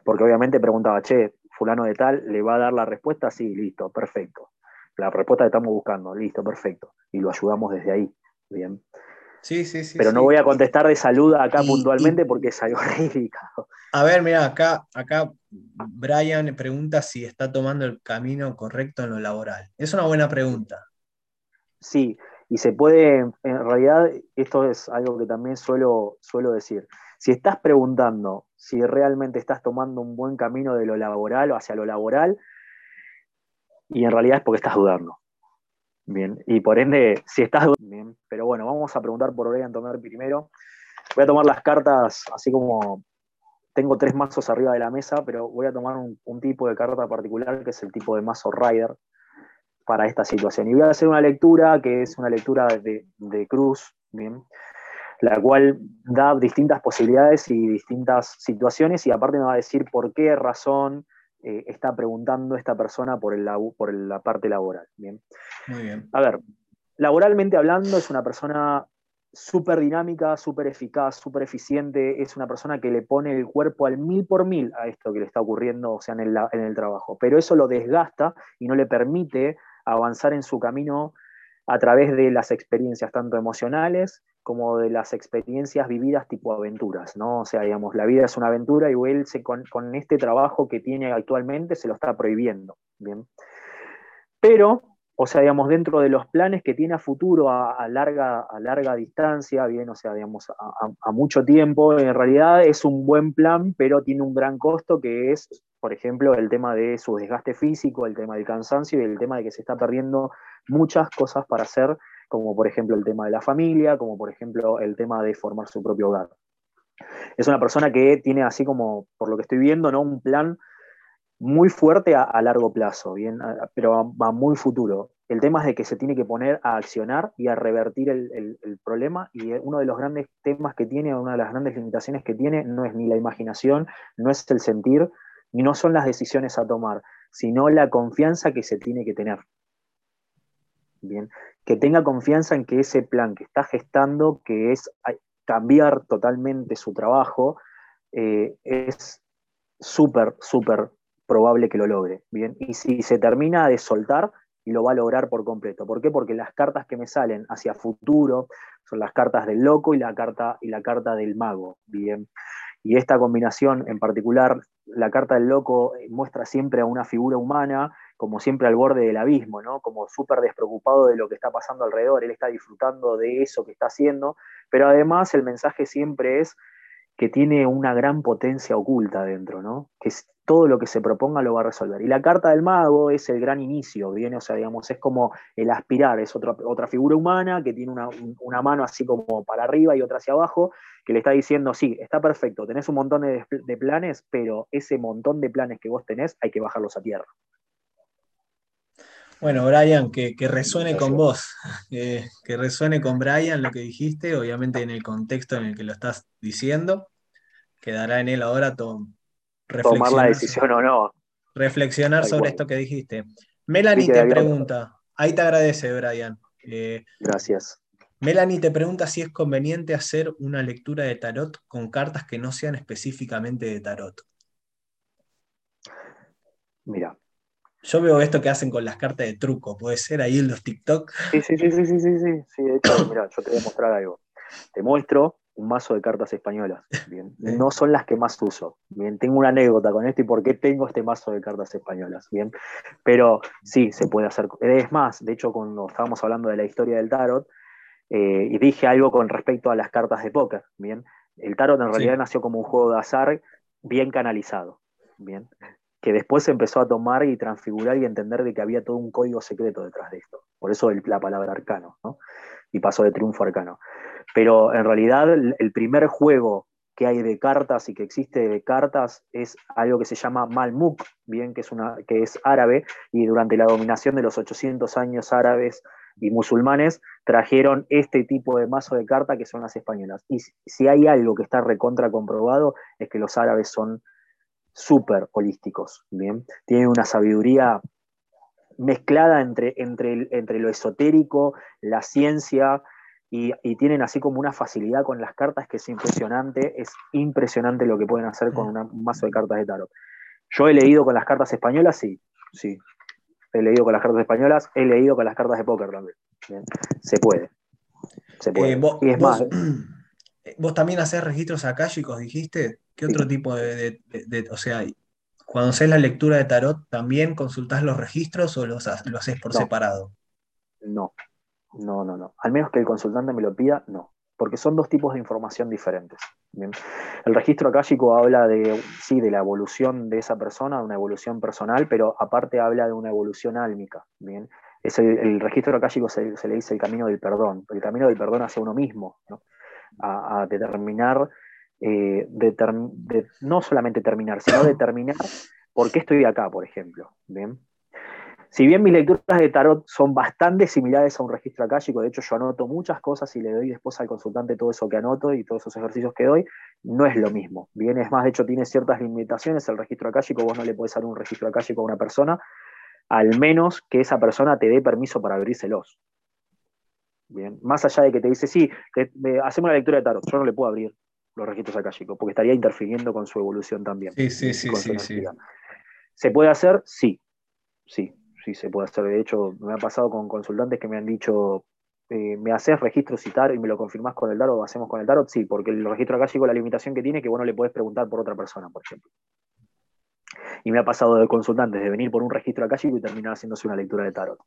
[SPEAKER 3] Porque obviamente preguntaba, che, fulano de tal, ¿le va a dar la respuesta? Sí, listo, perfecto. La respuesta que estamos buscando, listo, perfecto. Y lo ayudamos desde ahí, bien.
[SPEAKER 2] Sí, sí, sí.
[SPEAKER 3] Pero no
[SPEAKER 2] sí.
[SPEAKER 3] voy a contestar de salud acá
[SPEAKER 2] Y-
[SPEAKER 3] puntualmente porque es algo delicado.
[SPEAKER 2] A ver, mira, acá, acá Brian pregunta si está tomando el camino correcto en lo laboral. Es una buena pregunta.
[SPEAKER 3] Sí, y se puede, en realidad, esto es algo que también suelo, suelo decir. Si estás preguntando si realmente estás tomando un buen camino de lo laboral o hacia lo laboral, y en realidad es porque estás dudando. Bien, y por ende, si estás dudando, bien, pero bueno, vamos a preguntar por Brian Tomer primero. Voy a tomar las cartas así como tengo tres mazos arriba de la mesa, pero voy a tomar un, un tipo de carta particular que es el tipo de mazo Rider para esta situación. Y voy a hacer una lectura que es una lectura de, de cruz, bien, la cual da distintas posibilidades y distintas situaciones y aparte me va a decir por qué razón eh, está preguntando esta persona por, el, labu- por la parte laboral. Bien.
[SPEAKER 2] Muy bien.
[SPEAKER 3] A ver, laboralmente hablando, es una persona súper dinámica, súper eficaz, súper eficiente, es una persona que le pone el cuerpo al mil por mil a esto que le está ocurriendo, o sea, en el, en el trabajo. Pero eso lo desgasta y no le permite avanzar en su camino a través de las experiencias tanto emocionales como de las experiencias vividas tipo aventuras, ¿no? O sea, digamos, la vida es una aventura y él se, con, este trabajo que tiene actualmente se lo está prohibiendo, ¿bien? Pero, o sea, digamos, dentro de los planes que tiene a futuro a, larga, a larga distancia, bien, o sea, digamos, a, a- a mucho tiempo, en realidad es un buen plan, pero tiene un gran costo que es, por ejemplo, el tema de su desgaste físico, el tema del cansancio y el tema de que se está perdiendo muchas cosas para hacer, como por ejemplo el tema de la familia, como por ejemplo el tema de formar su propio hogar. Es una persona que tiene así como, por lo que estoy viendo, ¿no? un plan muy fuerte a, largo plazo, bien, pero a, a muy futuro. El tema es de que se tiene que poner a accionar y a revertir el, el- problema y uno de los grandes temas que tiene, una de las grandes limitaciones que tiene, no es ni la imaginación, no es el sentir, ni no son las decisiones a tomar, sino la confianza que se tiene que tener. Que tenga confianza en que ese plan que está gestando, que es ay, cambiar totalmente su trabajo, eh, es súper, súper probable que lo logre. Bien, y si se termina de soltar, lo va a lograr por completo. ¿Por qué? Porque las cartas que me salen hacia futuro son las cartas del loco y la carta, y la carta del mago. Bien. Y esta combinación en particular, la carta del loco eh, muestra siempre a una figura humana, como siempre al borde del abismo, ¿no? Como súper despreocupado de lo que está pasando alrededor. Él está disfrutando de eso que está haciendo, pero además el mensaje siempre es que tiene una gran potencia oculta dentro, ¿no? Que todo lo que se proponga lo va a resolver. Y la carta del mago es el gran inicio, viene, o sea, digamos, es como el aspirar, es otra, otra figura humana que tiene una, una mano así como para arriba y otra hacia abajo, que le está diciendo, sí, está perfecto, tenés un montón de, de planes, pero ese montón de planes que vos tenés hay que bajarlos a tierra.
[SPEAKER 2] Bueno, Brian, que, que resuene con vos, eh, que resuene con Brian lo que dijiste, obviamente en el contexto en el que lo estás diciendo, quedará en él ahora to-
[SPEAKER 3] Tomar la decisión o no.
[SPEAKER 2] reflexionar sobre esto que dijiste. Melanie
[SPEAKER 3] Sí,
[SPEAKER 2] te pregunta, ahí te agradece, Brian. Eh,
[SPEAKER 3] Gracias.
[SPEAKER 2] Melanie te pregunta si es conveniente hacer una lectura de tarot con cartas que no sean específicamente de tarot.
[SPEAKER 3] Mira.
[SPEAKER 2] Yo veo esto que hacen con las cartas de truco, puede ser ahí en los TikTok.
[SPEAKER 3] Sí, sí, sí, sí, sí, sí, sí. Sí, de hecho, mira, yo te voy a mostrar algo. Te muestro un mazo de cartas españolas. Bien. No son las que más uso. Bien. Tengo una anécdota con esto y por qué tengo este mazo de cartas españolas. Bien. Pero sí, se puede hacer. Es más, de hecho, cuando estábamos hablando de la historia del tarot, eh, y dije algo con respecto a las cartas de póker. Bien. El tarot en realidad nació como un juego de azar bien canalizado. Bien. Que después se empezó a tomar y transfigurar y entender de que había todo un código secreto detrás de esto. Por eso la palabra arcano, ¿no? Y pasó de triunfo arcano. Pero en realidad el primer juego que hay de cartas y que existe de cartas es algo que se llama Malmuk, bien, que es, una, que es árabe, y durante la dominación de los 800 años árabes y musulmanes trajeron este tipo de mazo de cartas que son las españolas. Y si hay algo que está recontra comprobado es que los árabes son súper holísticos, bien, tienen una sabiduría mezclada entre, entre, entre lo esotérico, la ciencia, y, tienen así como una facilidad con las cartas que es impresionante, es impresionante lo que pueden hacer con un mazo de cartas de tarot. Yo he leído con las cartas españolas, sí, sí. He leído con las cartas españolas, he leído con las cartas de póker también. Se puede. Se puede.
[SPEAKER 2] Eh, vos, y es más, vos también haces registros akáshicos, dijiste. ¿Qué otro tipo de, O sea, cuando haces la lectura de tarot, ¿también consultás los registros o los, lo haces por separado?
[SPEAKER 3] No, no, no, no. Al menos que el consultante me lo pida, no. Porque son dos tipos de información diferentes. El registro akáshico habla de, sí, de la evolución de esa persona, de una evolución personal, pero aparte habla de una evolución álmica. ¿bien? Es el, registro akáshico se, le dice el camino del perdón, el camino del perdón hacia uno mismo, ¿no? A, determinar, eh, no solamente terminar, sino determinar por qué estoy acá, por ejemplo. ¿bien? Si bien mis lecturas de tarot son bastante similares a un registro akáshico, de hecho yo anoto muchas cosas y le doy después al consultante todo eso que anoto y todos esos ejercicios que doy, no es lo mismo. Bien, es más, de hecho tiene ciertas limitaciones el registro akáshico, vos no le podés dar un registro akáshico a una persona, al menos que esa persona te dé permiso para abrírselos. Bien, más allá de que te dice, sí, hacemos la lectura de tarot, yo no le puedo abrir los registros akáshicos, porque estaría interfiriendo con su evolución también.
[SPEAKER 2] Sí, sí, sí, sí, sí.
[SPEAKER 3] ¿Se puede hacer? Sí, sí sí se puede hacer. De hecho, me ha pasado con consultantes que me han dicho, eh, ¿me haces registro citar y me lo confirmás con el tarot o hacemos con el tarot? Sí, porque el registro llegó la limitación que tiene que vos no le podés preguntar por otra persona, por ejemplo. Y me ha pasado de consultantes de venir por un registro acá y terminar haciéndose una lectura de tarot.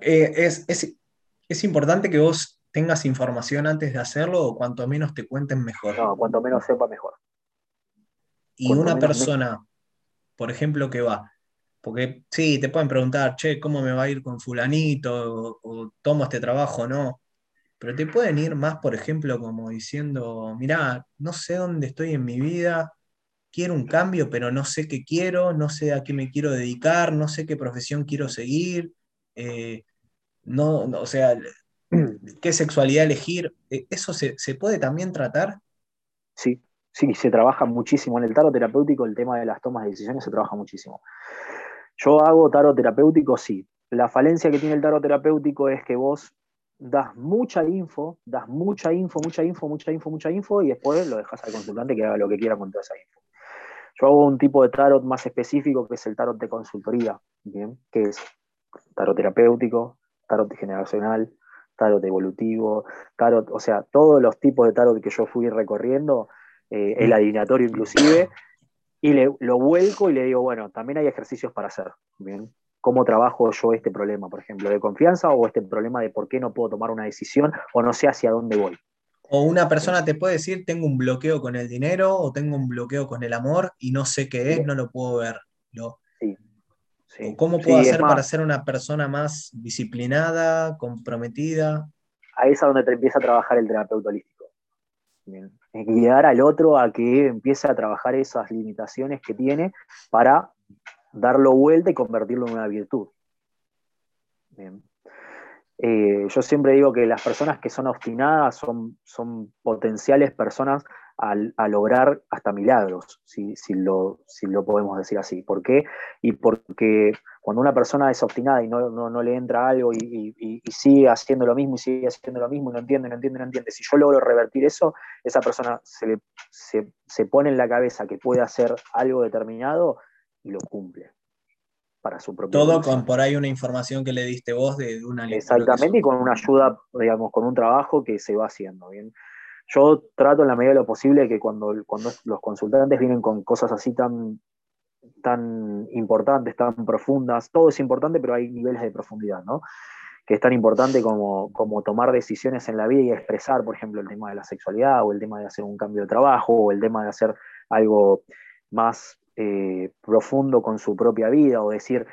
[SPEAKER 2] Eh, es, es, importante que vos tengas información antes de hacerlo o cuanto menos te cuenten mejor.
[SPEAKER 3] No, cuanto menos sepa mejor.
[SPEAKER 2] Y una persona, por ejemplo, que va porque sí, te pueden preguntar, che, ¿cómo me va a ir con fulanito? O, tomo este trabajo o no. Pero te pueden ir más, por ejemplo, como diciendo, mirá, no sé dónde estoy en mi vida, quiero un cambio, pero no sé qué quiero, no sé a qué me quiero dedicar, no sé qué profesión quiero seguir, eh, no, o sea, qué sexualidad elegir. Eh, ¿Eso se, se puede también tratar?
[SPEAKER 3] Sí, sí, se trabaja muchísimo. En el tarot terapéutico el tema de las tomas de decisiones se trabaja muchísimo. Yo hago tarot terapéutico, sí. La falencia que tiene el tarot terapéutico es que vos das mucha info, das mucha info, mucha info, mucha info, mucha info, y después lo dejas al consultante que haga lo que quiera con toda esa info. Yo hago un tipo de tarot más específico que es el tarot de consultoría, ¿bien? que es tarot terapéutico, tarot generacional, tarot evolutivo, tarot, o sea, todos los tipos de tarot que yo fui recorriendo, eh, el adivinatorio inclusive, y le, lo vuelco y le digo, bueno, también hay ejercicios para hacer. Bien. ¿Cómo trabajo yo este problema, por ejemplo, de confianza o este problema de por qué no puedo tomar una decisión o no sé hacia dónde voy?
[SPEAKER 2] O una persona te puede decir, tengo un bloqueo con el dinero o tengo un bloqueo con el amor y no sé qué es, no lo puedo ver. Sí. ¿Cómo puedo hacer para ser una persona más disciplinada, comprometida?
[SPEAKER 3] Ahí es a donde te empieza a trabajar el terapeuta holístico. Bien guiar al otro a que empiece a trabajar esas limitaciones que tiene para darlo vuelta y convertirlo en una virtud. Eh, yo siempre digo que las personas que son obstinadas son, son potenciales personas a, lograr hasta milagros, si, lo, si, lo, podemos decir así. ¿Por qué? Y porque cuando una persona es obstinada y no, no, le entra algo y, sigue haciendo lo mismo y sigue haciendo lo mismo y no entiende, no entiende, no entiende, si yo logro revertir eso, esa persona se, se, pone en la cabeza que puede hacer algo determinado y lo cumple. para su propio
[SPEAKER 2] Todo con por ahí una información que le diste vos de, una
[SPEAKER 3] Exactamente, y con una ayuda, digamos, con un trabajo que se va haciendo, ¿bien? Yo trato en la medida de lo posible que cuando, cuando los consultantes vienen con cosas así tan, tan importantes, tan profundas, todo es importante, pero hay niveles de profundidad, ¿no? Que es tan importante como, como tomar decisiones en la vida y expresar, por ejemplo, el tema de la sexualidad, o el tema de hacer un cambio de trabajo, o el tema de hacer algo más eh, profundo con su propia vida o decir,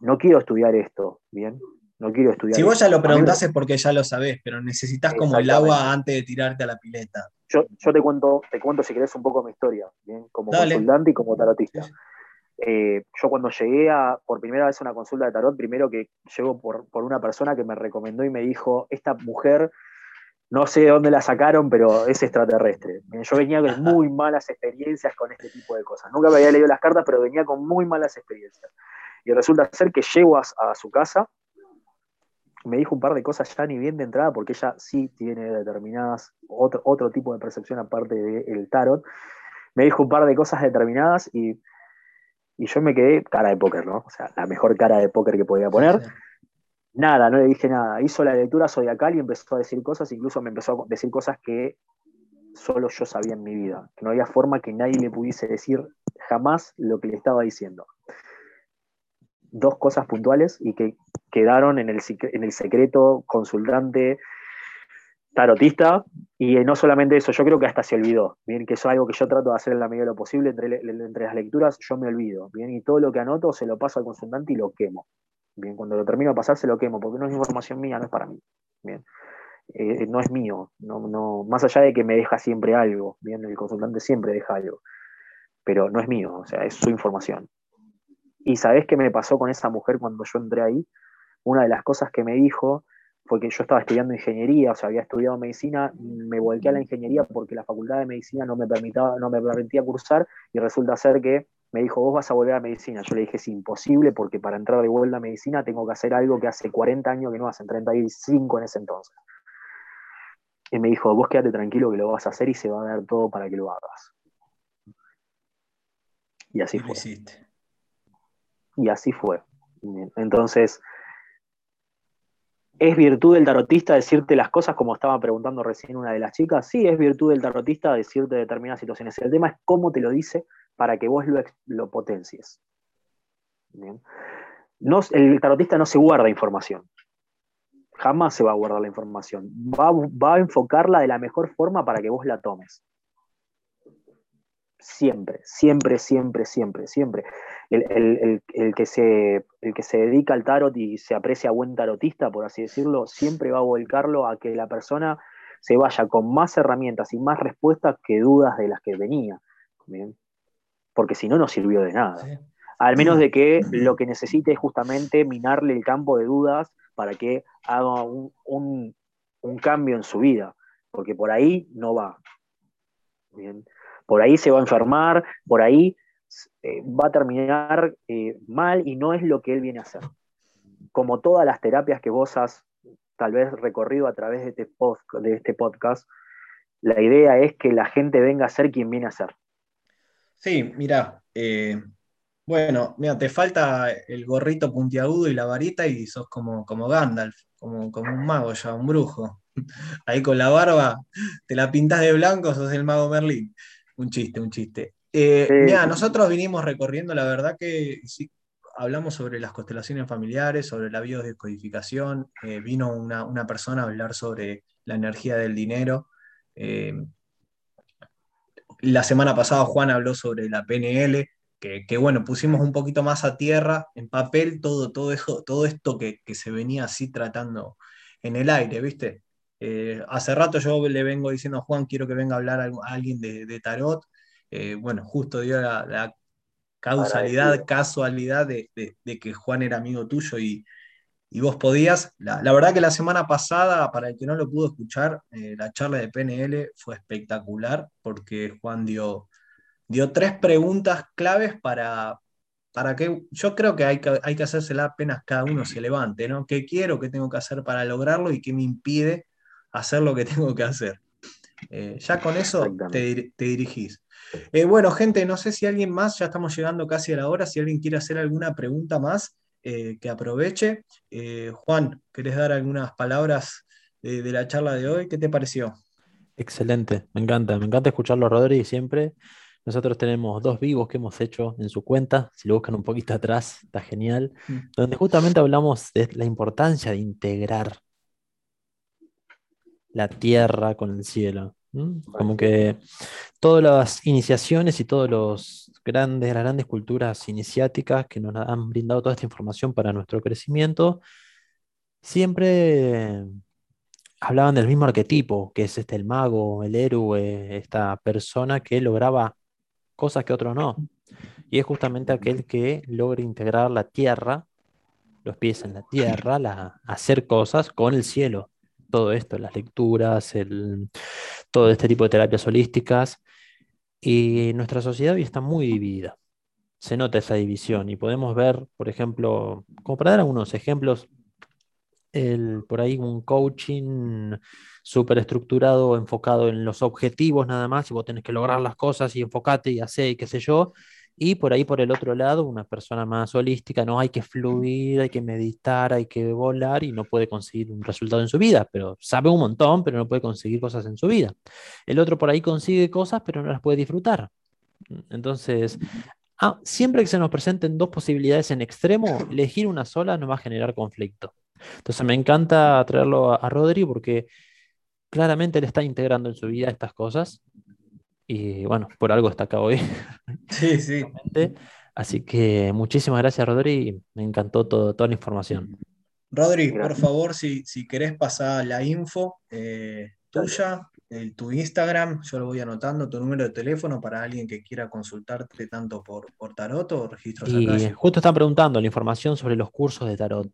[SPEAKER 3] no quiero estudiar esto, ¿bien? No quiero estudiar.
[SPEAKER 2] Si vos ya lo preguntás es porque ya lo sabés, pero necesitas como el agua antes de tirarte a la pileta.
[SPEAKER 3] Yo, yo te cuento, te cuento si querés un poco mi historia, ¿bien? Como consultante y como tarotista. Eh, yo cuando llegué a, por primera vez a una consulta de tarot, primero que llego por, por una persona que me recomendó y me dijo, esta mujer no sé de dónde la sacaron, pero es extraterrestre. Yo venía con muy malas experiencias con este tipo de cosas. Nunca me había leído las cartas, pero venía con muy malas experiencias. Y resulta ser que llego a, su casa, me dijo un par de cosas ya ni bien de entrada, porque ella sí tiene determinadas, otro, otro tipo de percepción aparte del tarot. Me dijo un par de cosas determinadas y, y yo me quedé cara de póker, ¿no? O sea, la mejor cara de póker que podía poner. Nada, no le dije nada. Hizo la lectura zodiacal y empezó a decir cosas, incluso me empezó a decir cosas que solo yo sabía en mi vida, que no había forma que nadie le pudiese decir jamás lo que le estaba diciendo. Dos cosas puntuales y que quedaron en el, en el secreto consultante tarotista, y no solamente eso, yo creo que hasta se olvidó, bien, que eso es algo que yo trato de hacer en la medida de lo posible, entre, entre las lecturas yo me olvido, bien, y todo lo que anoto se lo paso al consultante y lo quemo. Bien, cuando lo termino de pasar se lo quemo, porque no es información mía, no es para mí. Bien. Eh, no es mío, no, no, más allá de que me deja siempre algo, bien, el consultante siempre deja algo, pero no es mío, o sea, es su información. Y sabés qué me pasó con esa mujer cuando yo entré ahí? Una de las cosas que me dijo fue que yo estaba estudiando ingeniería, o sea, había estudiado medicina, me volqué a la ingeniería porque la facultad de medicina no me, permitía, no me permitía cursar y resulta ser que me dijo, vos vas a volver a medicina. Yo le dije, es imposible porque para entrar de vuelta a medicina tengo que hacer algo que hace 40 años que no hacen, 35 en ese entonces. Y me dijo, vos quédate tranquilo que lo vas a hacer y se va a dar todo para que lo hagas. Y así fue. Y así fue. Entonces, ¿es virtud del tarotista decirte las cosas como estaba preguntando recién una de las chicas? Sí, es virtud del tarotista decirte determinadas situaciones. El tema es cómo te lo dice para que vos lo, potencies. No, el tarotista no se guarda información. Jamás se va a guardar la información. Va, a enfocarla de la mejor forma para que vos la tomes. Siempre, siempre, siempre, siempre, siempre. El, que se, el que se dedica al tarot y se aprecia buen tarotista, por así decirlo, siempre va a volcarlo a que la persona se vaya con más herramientas y más respuestas que dudas de las que venía. ¿bien? porque si no, no sirvió de nada. Al menos de que lo que necesite es justamente minarle el campo de dudas para que haga un, cambio en su vida, porque por ahí no va. Por ahí se va a enfermar, por ahí eh, va a terminar eh, mal y no es lo que él viene a hacer. Como todas las terapias que vos has tal vez recorrido a través de este, de este podcast, la idea es que la gente venga a ser quien viene a ser.
[SPEAKER 2] Sí, mira, eh, bueno, mira, te falta el gorrito puntiagudo y la varita y sos como, como Gandalf, como, como un mago ya, un brujo. Ahí con la barba, te la pintas de blanco, sos el mago Merlín. Un chiste, un chiste. Eh, mira, nosotros vinimos recorriendo, la verdad que sí, hablamos sobre las constelaciones familiares, sobre la biodescodificación, eh, vino una, una, persona a hablar sobre la energía del dinero. La semana pasada Juan habló sobre la PNL, que, bueno, pusimos un poquito más a tierra, en papel, todo, todo, todo esto que, se venía así tratando en el aire, ¿viste? Eh, hace rato yo le vengo diciendo a Juan, quiero que venga a hablar a, alguien de, tarot. Eh, bueno, justo dio la, causalidad, casualidad de, que Juan era amigo tuyo y, y vos podías. La, verdad que la semana pasada, para el que no lo pudo escuchar, eh, la charla de PNL fue espectacular porque Juan dio, dio tres preguntas claves para, para que yo creo que hay, que hay que hacérsela apenas cada uno se levante, ¿no? ¿Qué quiero, qué tengo que hacer para lograrlo y qué me impide hacer lo que tengo que hacer? Eh, ya con eso te, te dirigís. Eh, bueno, gente, no sé si alguien más, ya estamos llegando casi a la hora, si alguien quiere hacer alguna pregunta más, eh, que aproveche. Eh, Juan, ¿querés dar algunas palabras de, de la charla de hoy? ¿Qué te pareció?
[SPEAKER 1] Excelente, me encanta, me encanta escucharlo a Rodri siempre. Nosotros tenemos dos vivos que hemos hecho en su cuenta, si lo buscan un poquito atrás, está genial,
[SPEAKER 2] Mm.
[SPEAKER 1] donde justamente hablamos de la importancia de integrar la tierra con el cielo. Como que todas las iniciaciones y todos los grandes, las grandes culturas iniciáticas que nos han brindado toda esta información para nuestro crecimiento, siempre hablaban del mismo arquetipo, que es este el mago, el héroe, esta persona que lograba cosas que otros no. Y es justamente aquel que logra integrar la tierra, los pies en la tierra, la- hacer cosas con el cielo. Todo esto, las lecturas, el- todo este tipo de terapias holísticas. Y nuestra sociedad hoy está muy dividida. Se nota esa división y podemos ver, por ejemplo, como para dar algunos ejemplos, el, por ahí un coaching súper estructurado, enfocado en los objetivos nada más, y vos tenés que lograr las cosas y enfocate y hacer y qué sé yo. Y por ahí por el otro lado, una persona más holística, no hay que fluir, hay que meditar, hay que volar y no puede conseguir un resultado en su vida, pero sabe un montón, pero no puede conseguir cosas en su vida. El otro por ahí consigue cosas, pero no las puede disfrutar. Entonces, ah, siempre que se nos presenten dos posibilidades en extremo, elegir una sola nos va a generar conflicto. Entonces me encanta traerlo a, a Rodri porque claramente él está integrando en su vida estas cosas y bueno, por algo está acá hoy.
[SPEAKER 2] Sí, sí.
[SPEAKER 1] Así que muchísimas gracias Rodri, me encantó todo, toda la información.
[SPEAKER 2] Rodri, por favor, si, si querés pasar la info eh, tuya, el- tu Instagram, yo lo voy anotando, tu número de teléfono para alguien que quiera consultarte tanto por, por tarot o registros
[SPEAKER 1] Y
[SPEAKER 2] acá.
[SPEAKER 1] justo están preguntando la información sobre los cursos de tarot.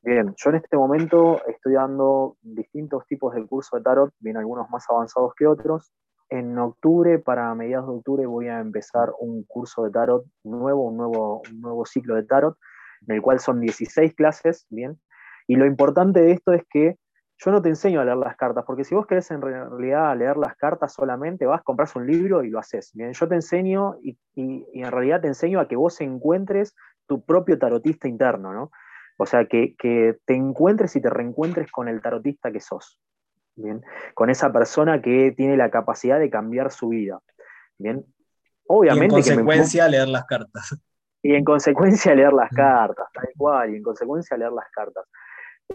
[SPEAKER 3] Bien, yo en este momento estoy dando distintos tipos de cursos de tarot, bien algunos más avanzados que otros. En octubre, para mediados de octubre, voy a empezar un curso de tarot nuevo, un nuevo, un nuevo ciclo de tarot, en el cual son 16 clases, bien. Y lo importante de esto es que yo no te enseño a leer las cartas, porque si vos querés en realidad leer las cartas solamente, vas, compras un libro y lo haces. Bien, yo te enseño y, y- en realidad te enseño a que vos encuentres tu propio tarotista interno, ¿no? O sea, que, que te encuentres y te reencuentres con el tarotista que sos. Bien, con esa persona que tiene la capacidad de cambiar su vida. Bien,
[SPEAKER 2] Y en
[SPEAKER 3] obviamente que me-
[SPEAKER 2] consecuencia, leer las cartas.
[SPEAKER 3] y en consecuencia leer las
[SPEAKER 2] Mm.
[SPEAKER 3] cartas, tal cual, y en consecuencia leer las cartas.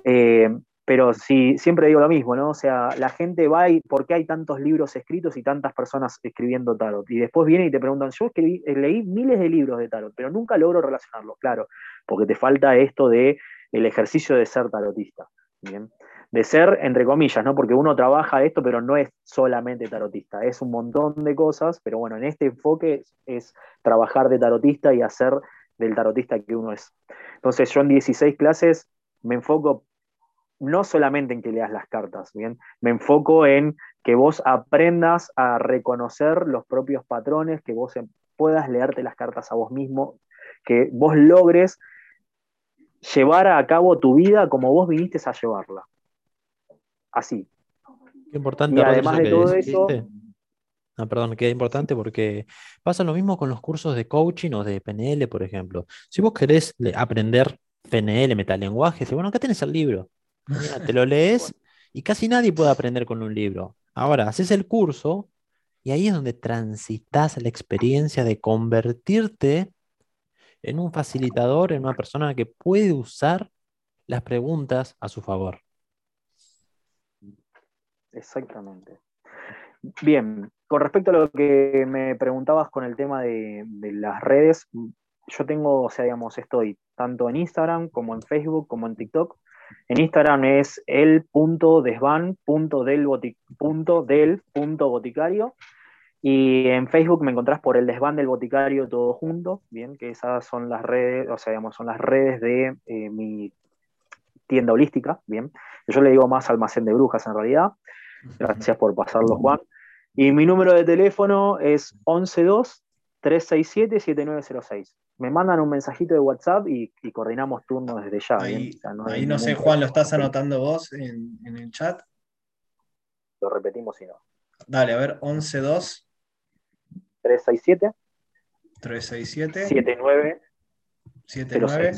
[SPEAKER 3] Eh, pero sí, siempre digo lo mismo, ¿no? O sea, la gente va y ¿por qué hay tantos libros escritos y tantas personas escribiendo tarot? Y después vienen y te preguntan, yo escribí- eh, leí miles de libros de tarot, pero nunca logro relacionarlos, claro, porque te falta esto de el ejercicio de ser tarotista, ¿bien? De ser, entre comillas, ¿no? Porque uno trabaja esto, pero no es solamente tarotista, es un montón de cosas, pero bueno, en este enfoque es, trabajar de tarotista y hacer del tarotista que uno es. Entonces yo en 16 clases me enfoco no solamente en que leas las cartas, ¿bien? Me enfoco en que vos aprendas a reconocer los propios patrones, que vos puedas leerte las cartas a vos mismo, que vos logres llevar a cabo tu vida como vos viniste a llevarla. Así.
[SPEAKER 1] Qué importante,
[SPEAKER 3] Y además de
[SPEAKER 1] que
[SPEAKER 3] todo eso,
[SPEAKER 1] Ah, perdón, queda importante porque pasa lo mismo con los cursos de coaching o de PNL, por ejemplo. Si vos querés aprender PNL, metalenguaje, bueno, acá tenés el libro. Mira, te lo lees y casi nadie puede aprender con un libro. Ahora, haces el curso y ahí es donde transitas la experiencia de convertirte en un facilitador, en una persona que puede usar las preguntas a su favor.
[SPEAKER 3] Exactamente. Bien, con respecto a lo que me preguntabas con el tema de, las redes, yo tengo, o sea, digamos, estoy tanto en Instagram como en Facebook como en TikTok. En Instagram es el.desvan.del.boticario y en Facebook me encontrás por el desván del boticario todo junto, bien, que esas son las redes, o sea, digamos, son las redes de eh, mi tienda holística, bien. Yo le digo más almacén de brujas en realidad. Gracias por pasarlo, Juan. Y mi número de teléfono es 112-367-7906. Me mandan un mensajito de WhatsApp y, y coordinamos turnos desde ya.
[SPEAKER 2] Ahí, ahí no sé, Juan, ¿lo estás anotando vos en, en el chat?
[SPEAKER 3] Lo repetimos si no.
[SPEAKER 2] Dale, a ver, 11-2.
[SPEAKER 3] 367
[SPEAKER 2] 367
[SPEAKER 3] 79
[SPEAKER 2] 79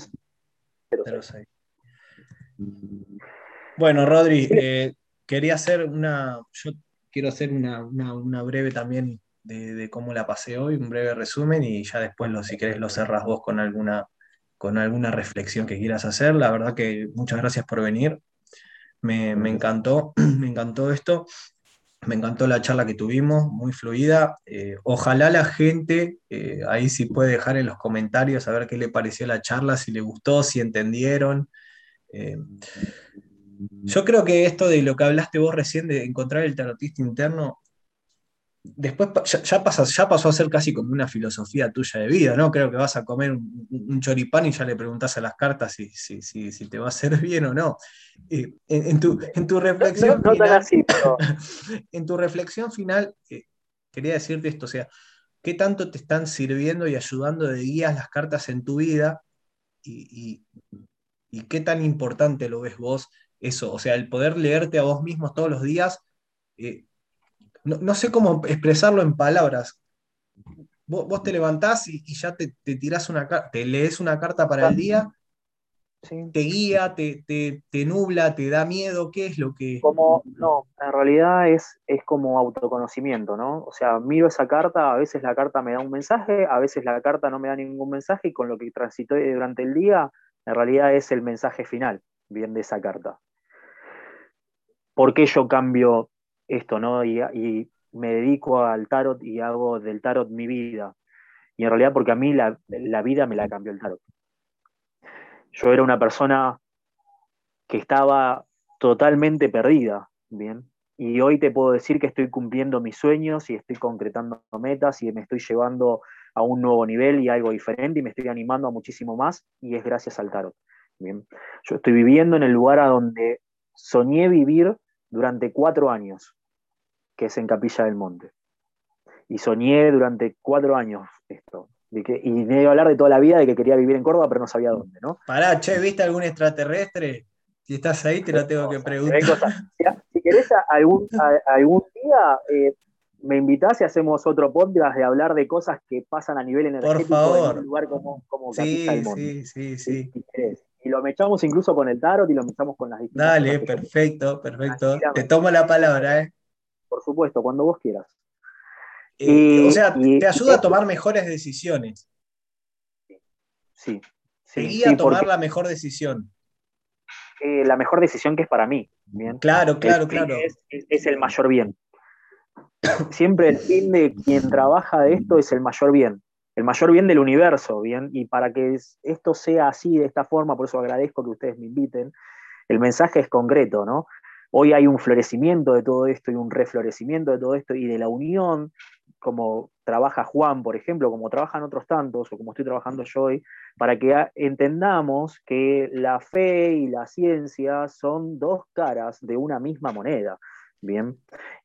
[SPEAKER 2] 06. Bueno, Rodri, eh, quería hacer una. Yo quiero hacer una, una- una breve también de, de cómo la pasé hoy, un breve resumen, y ya después, lo, si querés, lo cerrás vos con alguna, con alguna reflexión que quieras hacer. La verdad que muchas gracias por venir. Me, me encantó, me encantó esto. Me encantó la charla que tuvimos, muy fluida. Eh, ojalá la gente eh, ahí sí puede dejar en los comentarios a ver qué le pareció la charla, si le gustó, si entendieron. Eh, yo creo que esto de lo que hablaste vos recién de encontrar el tarotista interno, después ya, ya pasa- ya pasó a ser casi como una filosofía tuya de vida, ¿no? Creo que vas a comer un, un choripán y ya le preguntás a las cartas si, si, si, si te va a hacer bien o no. Eh, en, en tu, en tu reflexión
[SPEAKER 3] no
[SPEAKER 2] final-
[SPEAKER 3] así, pero
[SPEAKER 2] en tu reflexión final, eh, quería decirte esto, o sea, ¿qué tanto te están sirviendo y ayudando de guías las cartas en tu vida? Y, y- y qué tan importante lo ves vos eso? O sea, el poder leerte a vos mismo todos los días, eh, no, no sé cómo expresarlo en palabras. Vos, vos te levantás y, y ya te, te tirás una carta, te lees una carta para el día,
[SPEAKER 3] sí.
[SPEAKER 2] te guía, te, te, te nubla, te da miedo, ¿qué es lo que...
[SPEAKER 3] como, no, en realidad es, es como autoconocimiento, ¿no? O sea, miro esa carta, a veces la carta me da un mensaje, a veces la carta no me da ningún mensaje y con lo que transité durante el día, en realidad es el mensaje final, bien, de esa carta. ¿Por qué yo cambio esto, no? Y, y me dedico al tarot y hago del tarot mi vida. Y en realidad porque a mí la, la vida me la cambió el tarot. Yo era una persona que estaba totalmente perdida, ¿bien? Y hoy te puedo decir que estoy cumpliendo mis sueños y estoy concretando metas y me estoy llevando a un nuevo nivel y algo diferente y me estoy animando a muchísimo más y es gracias al tarot. Bien. Yo estoy viviendo en el lugar a donde soñé vivir durante cuatro años, que es en Capilla del Monte. Y soñé durante cuatro años esto. De que, y me iba a hablar de toda la vida de que quería vivir en Córdoba, pero no sabía dónde, ¿no?
[SPEAKER 2] Pará, che, ¿viste algún extraterrestre? Si estás ahí, te lo tengo que preguntar.
[SPEAKER 3] Si, querés algún, a- algún día, eh, me invitás y hacemos otro podcast de hablar de cosas que pasan a nivel energético
[SPEAKER 2] favor.
[SPEAKER 3] en un lugar como, como
[SPEAKER 2] Sí, sí, sí.
[SPEAKER 3] Y lo mechamos incluso con el tarot y lo mechamos con las distintas
[SPEAKER 2] Dale, perfecto, perfecto. Te tomo la palabra, ¿eh?
[SPEAKER 3] Por supuesto, cuando vos quieras.
[SPEAKER 2] Eh,
[SPEAKER 3] Y-
[SPEAKER 2] o sea,
[SPEAKER 3] y-
[SPEAKER 2] te ayuda a tomar mejores decisiones.
[SPEAKER 3] Sí.
[SPEAKER 2] Te
[SPEAKER 3] sí,
[SPEAKER 2] guía
[SPEAKER 3] sí,
[SPEAKER 2] a tomar la mejor decisión.
[SPEAKER 3] eh, la mejor decisión que es para mí. Bien.
[SPEAKER 2] Claro, claro,
[SPEAKER 3] fin
[SPEAKER 2] claro.
[SPEAKER 3] Es, es el mayor bien. Siempre el fin de quien trabaja de esto es el mayor bien, el mayor bien del universo, bien. Y para que es- esto sea así, de esta forma, por eso agradezco que ustedes me inviten, el mensaje es concreto, ¿no? Hoy hay un florecimiento de todo esto y un reflorecimiento de todo esto y de la unión, como trabaja Juan, por ejemplo, como trabajan otros tantos, o como estoy trabajando yo hoy, para que entendamos que la fe y la ciencia son dos caras de una misma moneda. Bien,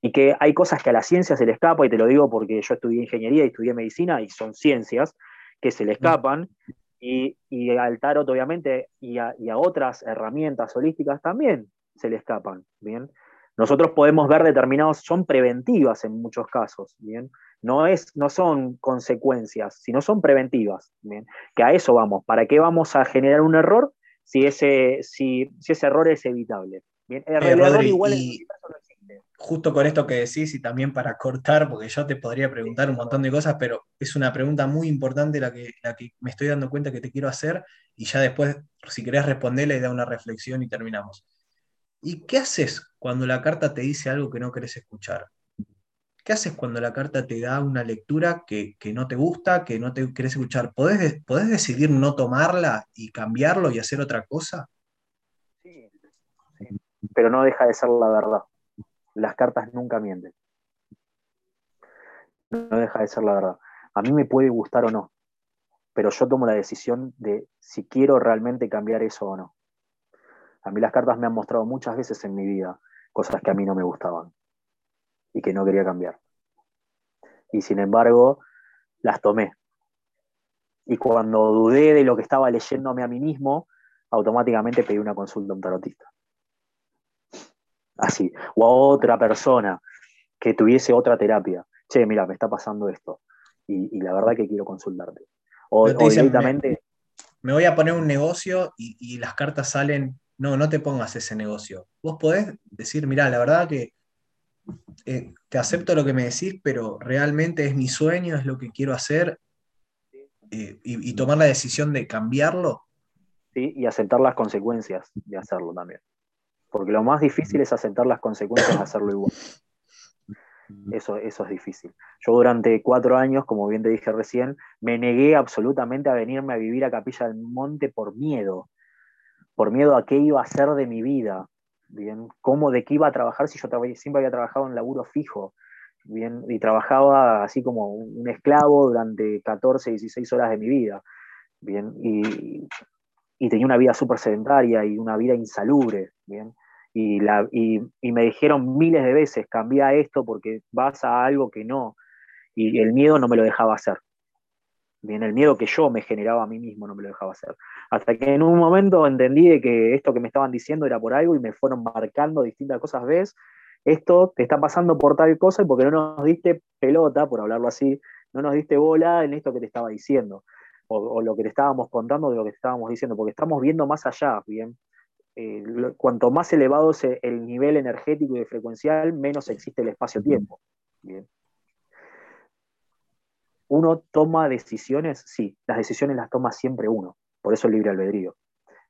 [SPEAKER 3] y que hay cosas que a la ciencia se le escapa, y te lo digo porque yo estudié ingeniería y estudié medicina, y son ciencias que se le escapan, y, y al tarot, obviamente, y a, y a otras herramientas holísticas también se le escapan. Bien, nosotros podemos ver determinados, son preventivas en muchos casos, bien, no, es, no son consecuencias, sino son preventivas, bien, que a eso vamos, ¿para qué vamos a generar un error si ese, si, si ese error es evitable? Bien, el,
[SPEAKER 2] Eh,
[SPEAKER 3] el error
[SPEAKER 2] Rodri,
[SPEAKER 3] igual en no.
[SPEAKER 2] Justo con esto que decís y también para cortar, porque yo te podría preguntar un montón de cosas, pero es una pregunta muy importante la que, la que me estoy dando cuenta que te quiero hacer y ya después, si querés responderle, da una reflexión y terminamos. ¿Y qué haces cuando la carta te dice algo que no querés escuchar? ¿Qué haces cuando la carta te da una lectura que, que no te gusta, que no te querés escuchar? ¿Podés, de- podés decidir no tomarla y cambiarlo y hacer otra cosa?
[SPEAKER 3] Sí. Pero no deja de ser la verdad. Las cartas nunca mienten. No deja de ser la verdad. A mí me puede gustar o no, pero yo tomo la decisión de si quiero realmente cambiar eso o no. A mí las cartas me han mostrado muchas veces en mi vida cosas que a mí no me gustaban y que no quería cambiar. Y sin embargo, las tomé. Y cuando dudé de lo que estaba leyéndome a mí mismo, automáticamente pedí una consulta a un tarotista. Así. O a otra persona que tuviese otra terapia. Che, mira, me está pasando esto. y, la verdad que quiero consultarte. O, directamente...
[SPEAKER 2] Me, voy a poner un negocio y, las cartas salen, no, no te pongas ese negocio. Vos podés decir, mira, la verdad que eh, te acepto lo que me decís, pero realmente es mi sueño, es lo que quiero hacer, eh, y, tomar la decisión de cambiarlo.
[SPEAKER 3] Sí, y aceptar las consecuencias de hacerlo también. Porque lo más difícil es aceptar las consecuencias de hacerlo igual. Eso, eso es difícil. Yo durante cuatro años, como bien te dije recién, me negué absolutamente a venirme a vivir a Capilla del Monte por miedo, por miedo a qué iba a hacer de mi vida, bien, cómo de qué iba a trabajar si yo siempre había trabajado en laburo fijo, bien, y trabajaba así como un esclavo durante 14, 16 horas de mi vida, bien, y, y tenía una vida súper sedentaria y una vida insalubre, bien y, me dijeron miles de veces, cambia esto porque vas a algo que no. Y el miedo no me lo dejaba hacer. Bien, el miedo que yo me generaba a mí mismo no me lo dejaba hacer. Hasta que en un momento entendí de que esto que me estaban diciendo era por algo y me fueron marcando distintas cosas. ¿Ves? Esto te está pasando por tal cosa y porque no nos diste pelota, por hablarlo así, no nos diste bola en esto que te estaba diciendo. O, o lo que te estábamos contando de lo que te estábamos diciendo, porque estamos viendo más allá, ¿bien? Eh, cuanto más elevado es el nivel energético y frecuencial, menos existe el espacio-tiempo. ¿Uno toma decisiones? Sí, las decisiones las toma siempre uno, por eso el libre albedrío.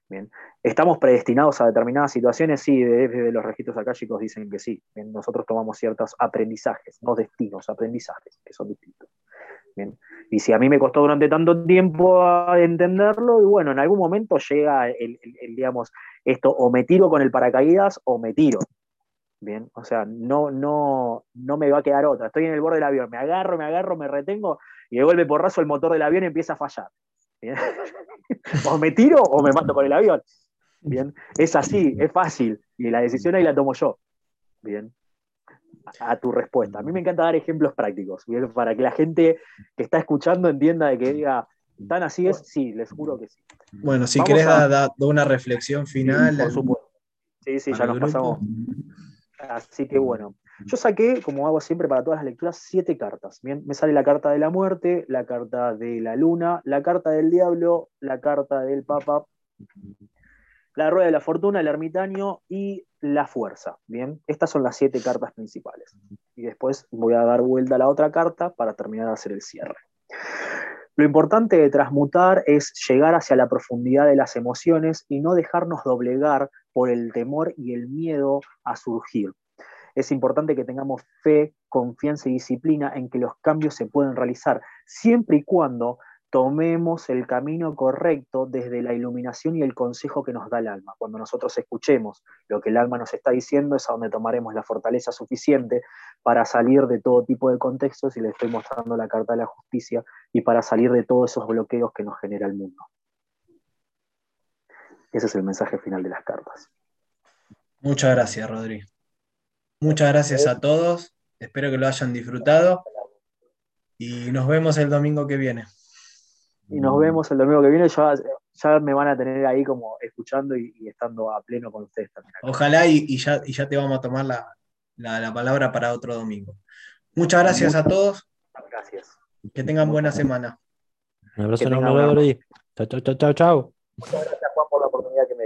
[SPEAKER 3] Bien. ¿Estamos predestinados a determinadas situaciones? Sí, desde los registros chicos dicen que sí. Nosotros tomamos ciertos aprendizajes, no destinos, aprendizajes, que son distintos. Y si a mí me costó durante tanto tiempo entenderlo, y bueno, en algún momento llega el, digamos, esto, o me tiro con el paracaídas o me tiro. Bien, o sea, no, no, no me va a quedar otra. Estoy en el borde del avión, me agarro, me agarro, me retengo y de golpe porrazo el motor del avión empieza a fallar. o me tiro o me mato con el avión. Bien, es así, es fácil y la decisión ahí la tomo yo. Bien, a tu respuesta. A mí me encanta dar ejemplos prácticos, para que la gente que está escuchando entienda de que diga, ¿tan así es? Sí, les juro que sí.
[SPEAKER 2] Bueno, si querés dar una reflexión final.
[SPEAKER 3] por supuesto. Sí, sí, ya nos pasamos. Así que bueno, yo saqué, como hago siempre para todas las lecturas, siete cartas. Bien, me sale la carta de la muerte, la carta de la luna, la carta del diablo, la carta del papa, la rueda de la fortuna, el ermitaño y la fuerza. Bien, estas son las siete cartas principales. Y después voy a dar vuelta a la otra carta para terminar de hacer el cierre. Lo importante de transmutar es llegar hacia la profundidad de las emociones y no dejarnos doblegar por el temor y el miedo a surgir. Es importante que tengamos fe, confianza y disciplina en que los cambios se pueden realizar, siempre y cuando tomemos el camino correcto desde la iluminación y el consejo que nos da el alma. Cuando nosotros escuchemos lo que el alma nos está diciendo es a donde tomaremos la fortaleza suficiente para salir de todo tipo de contextos y le estoy mostrando la carta de la justicia y para salir de todos esos bloqueos que nos genera el mundo. Ese es el mensaje final de las cartas.
[SPEAKER 2] Muchas gracias, Rodri. Muchas gracias a todos. Espero que lo hayan disfrutado y nos vemos el domingo que viene
[SPEAKER 3] y nos vemos el domingo que viene. Ya, ya me van a tener ahí como escuchando y, estando a pleno con ustedes también.
[SPEAKER 2] Ojalá y, ya, ya, te vamos a tomar la, palabra para otro domingo. Muchas gracias a todos.
[SPEAKER 3] Gracias.
[SPEAKER 2] Que tengan buena semana.
[SPEAKER 1] Un abrazo enorme, Chao, chao, chao, chao.
[SPEAKER 3] Muchas gracias, Juan, por la oportunidad que me.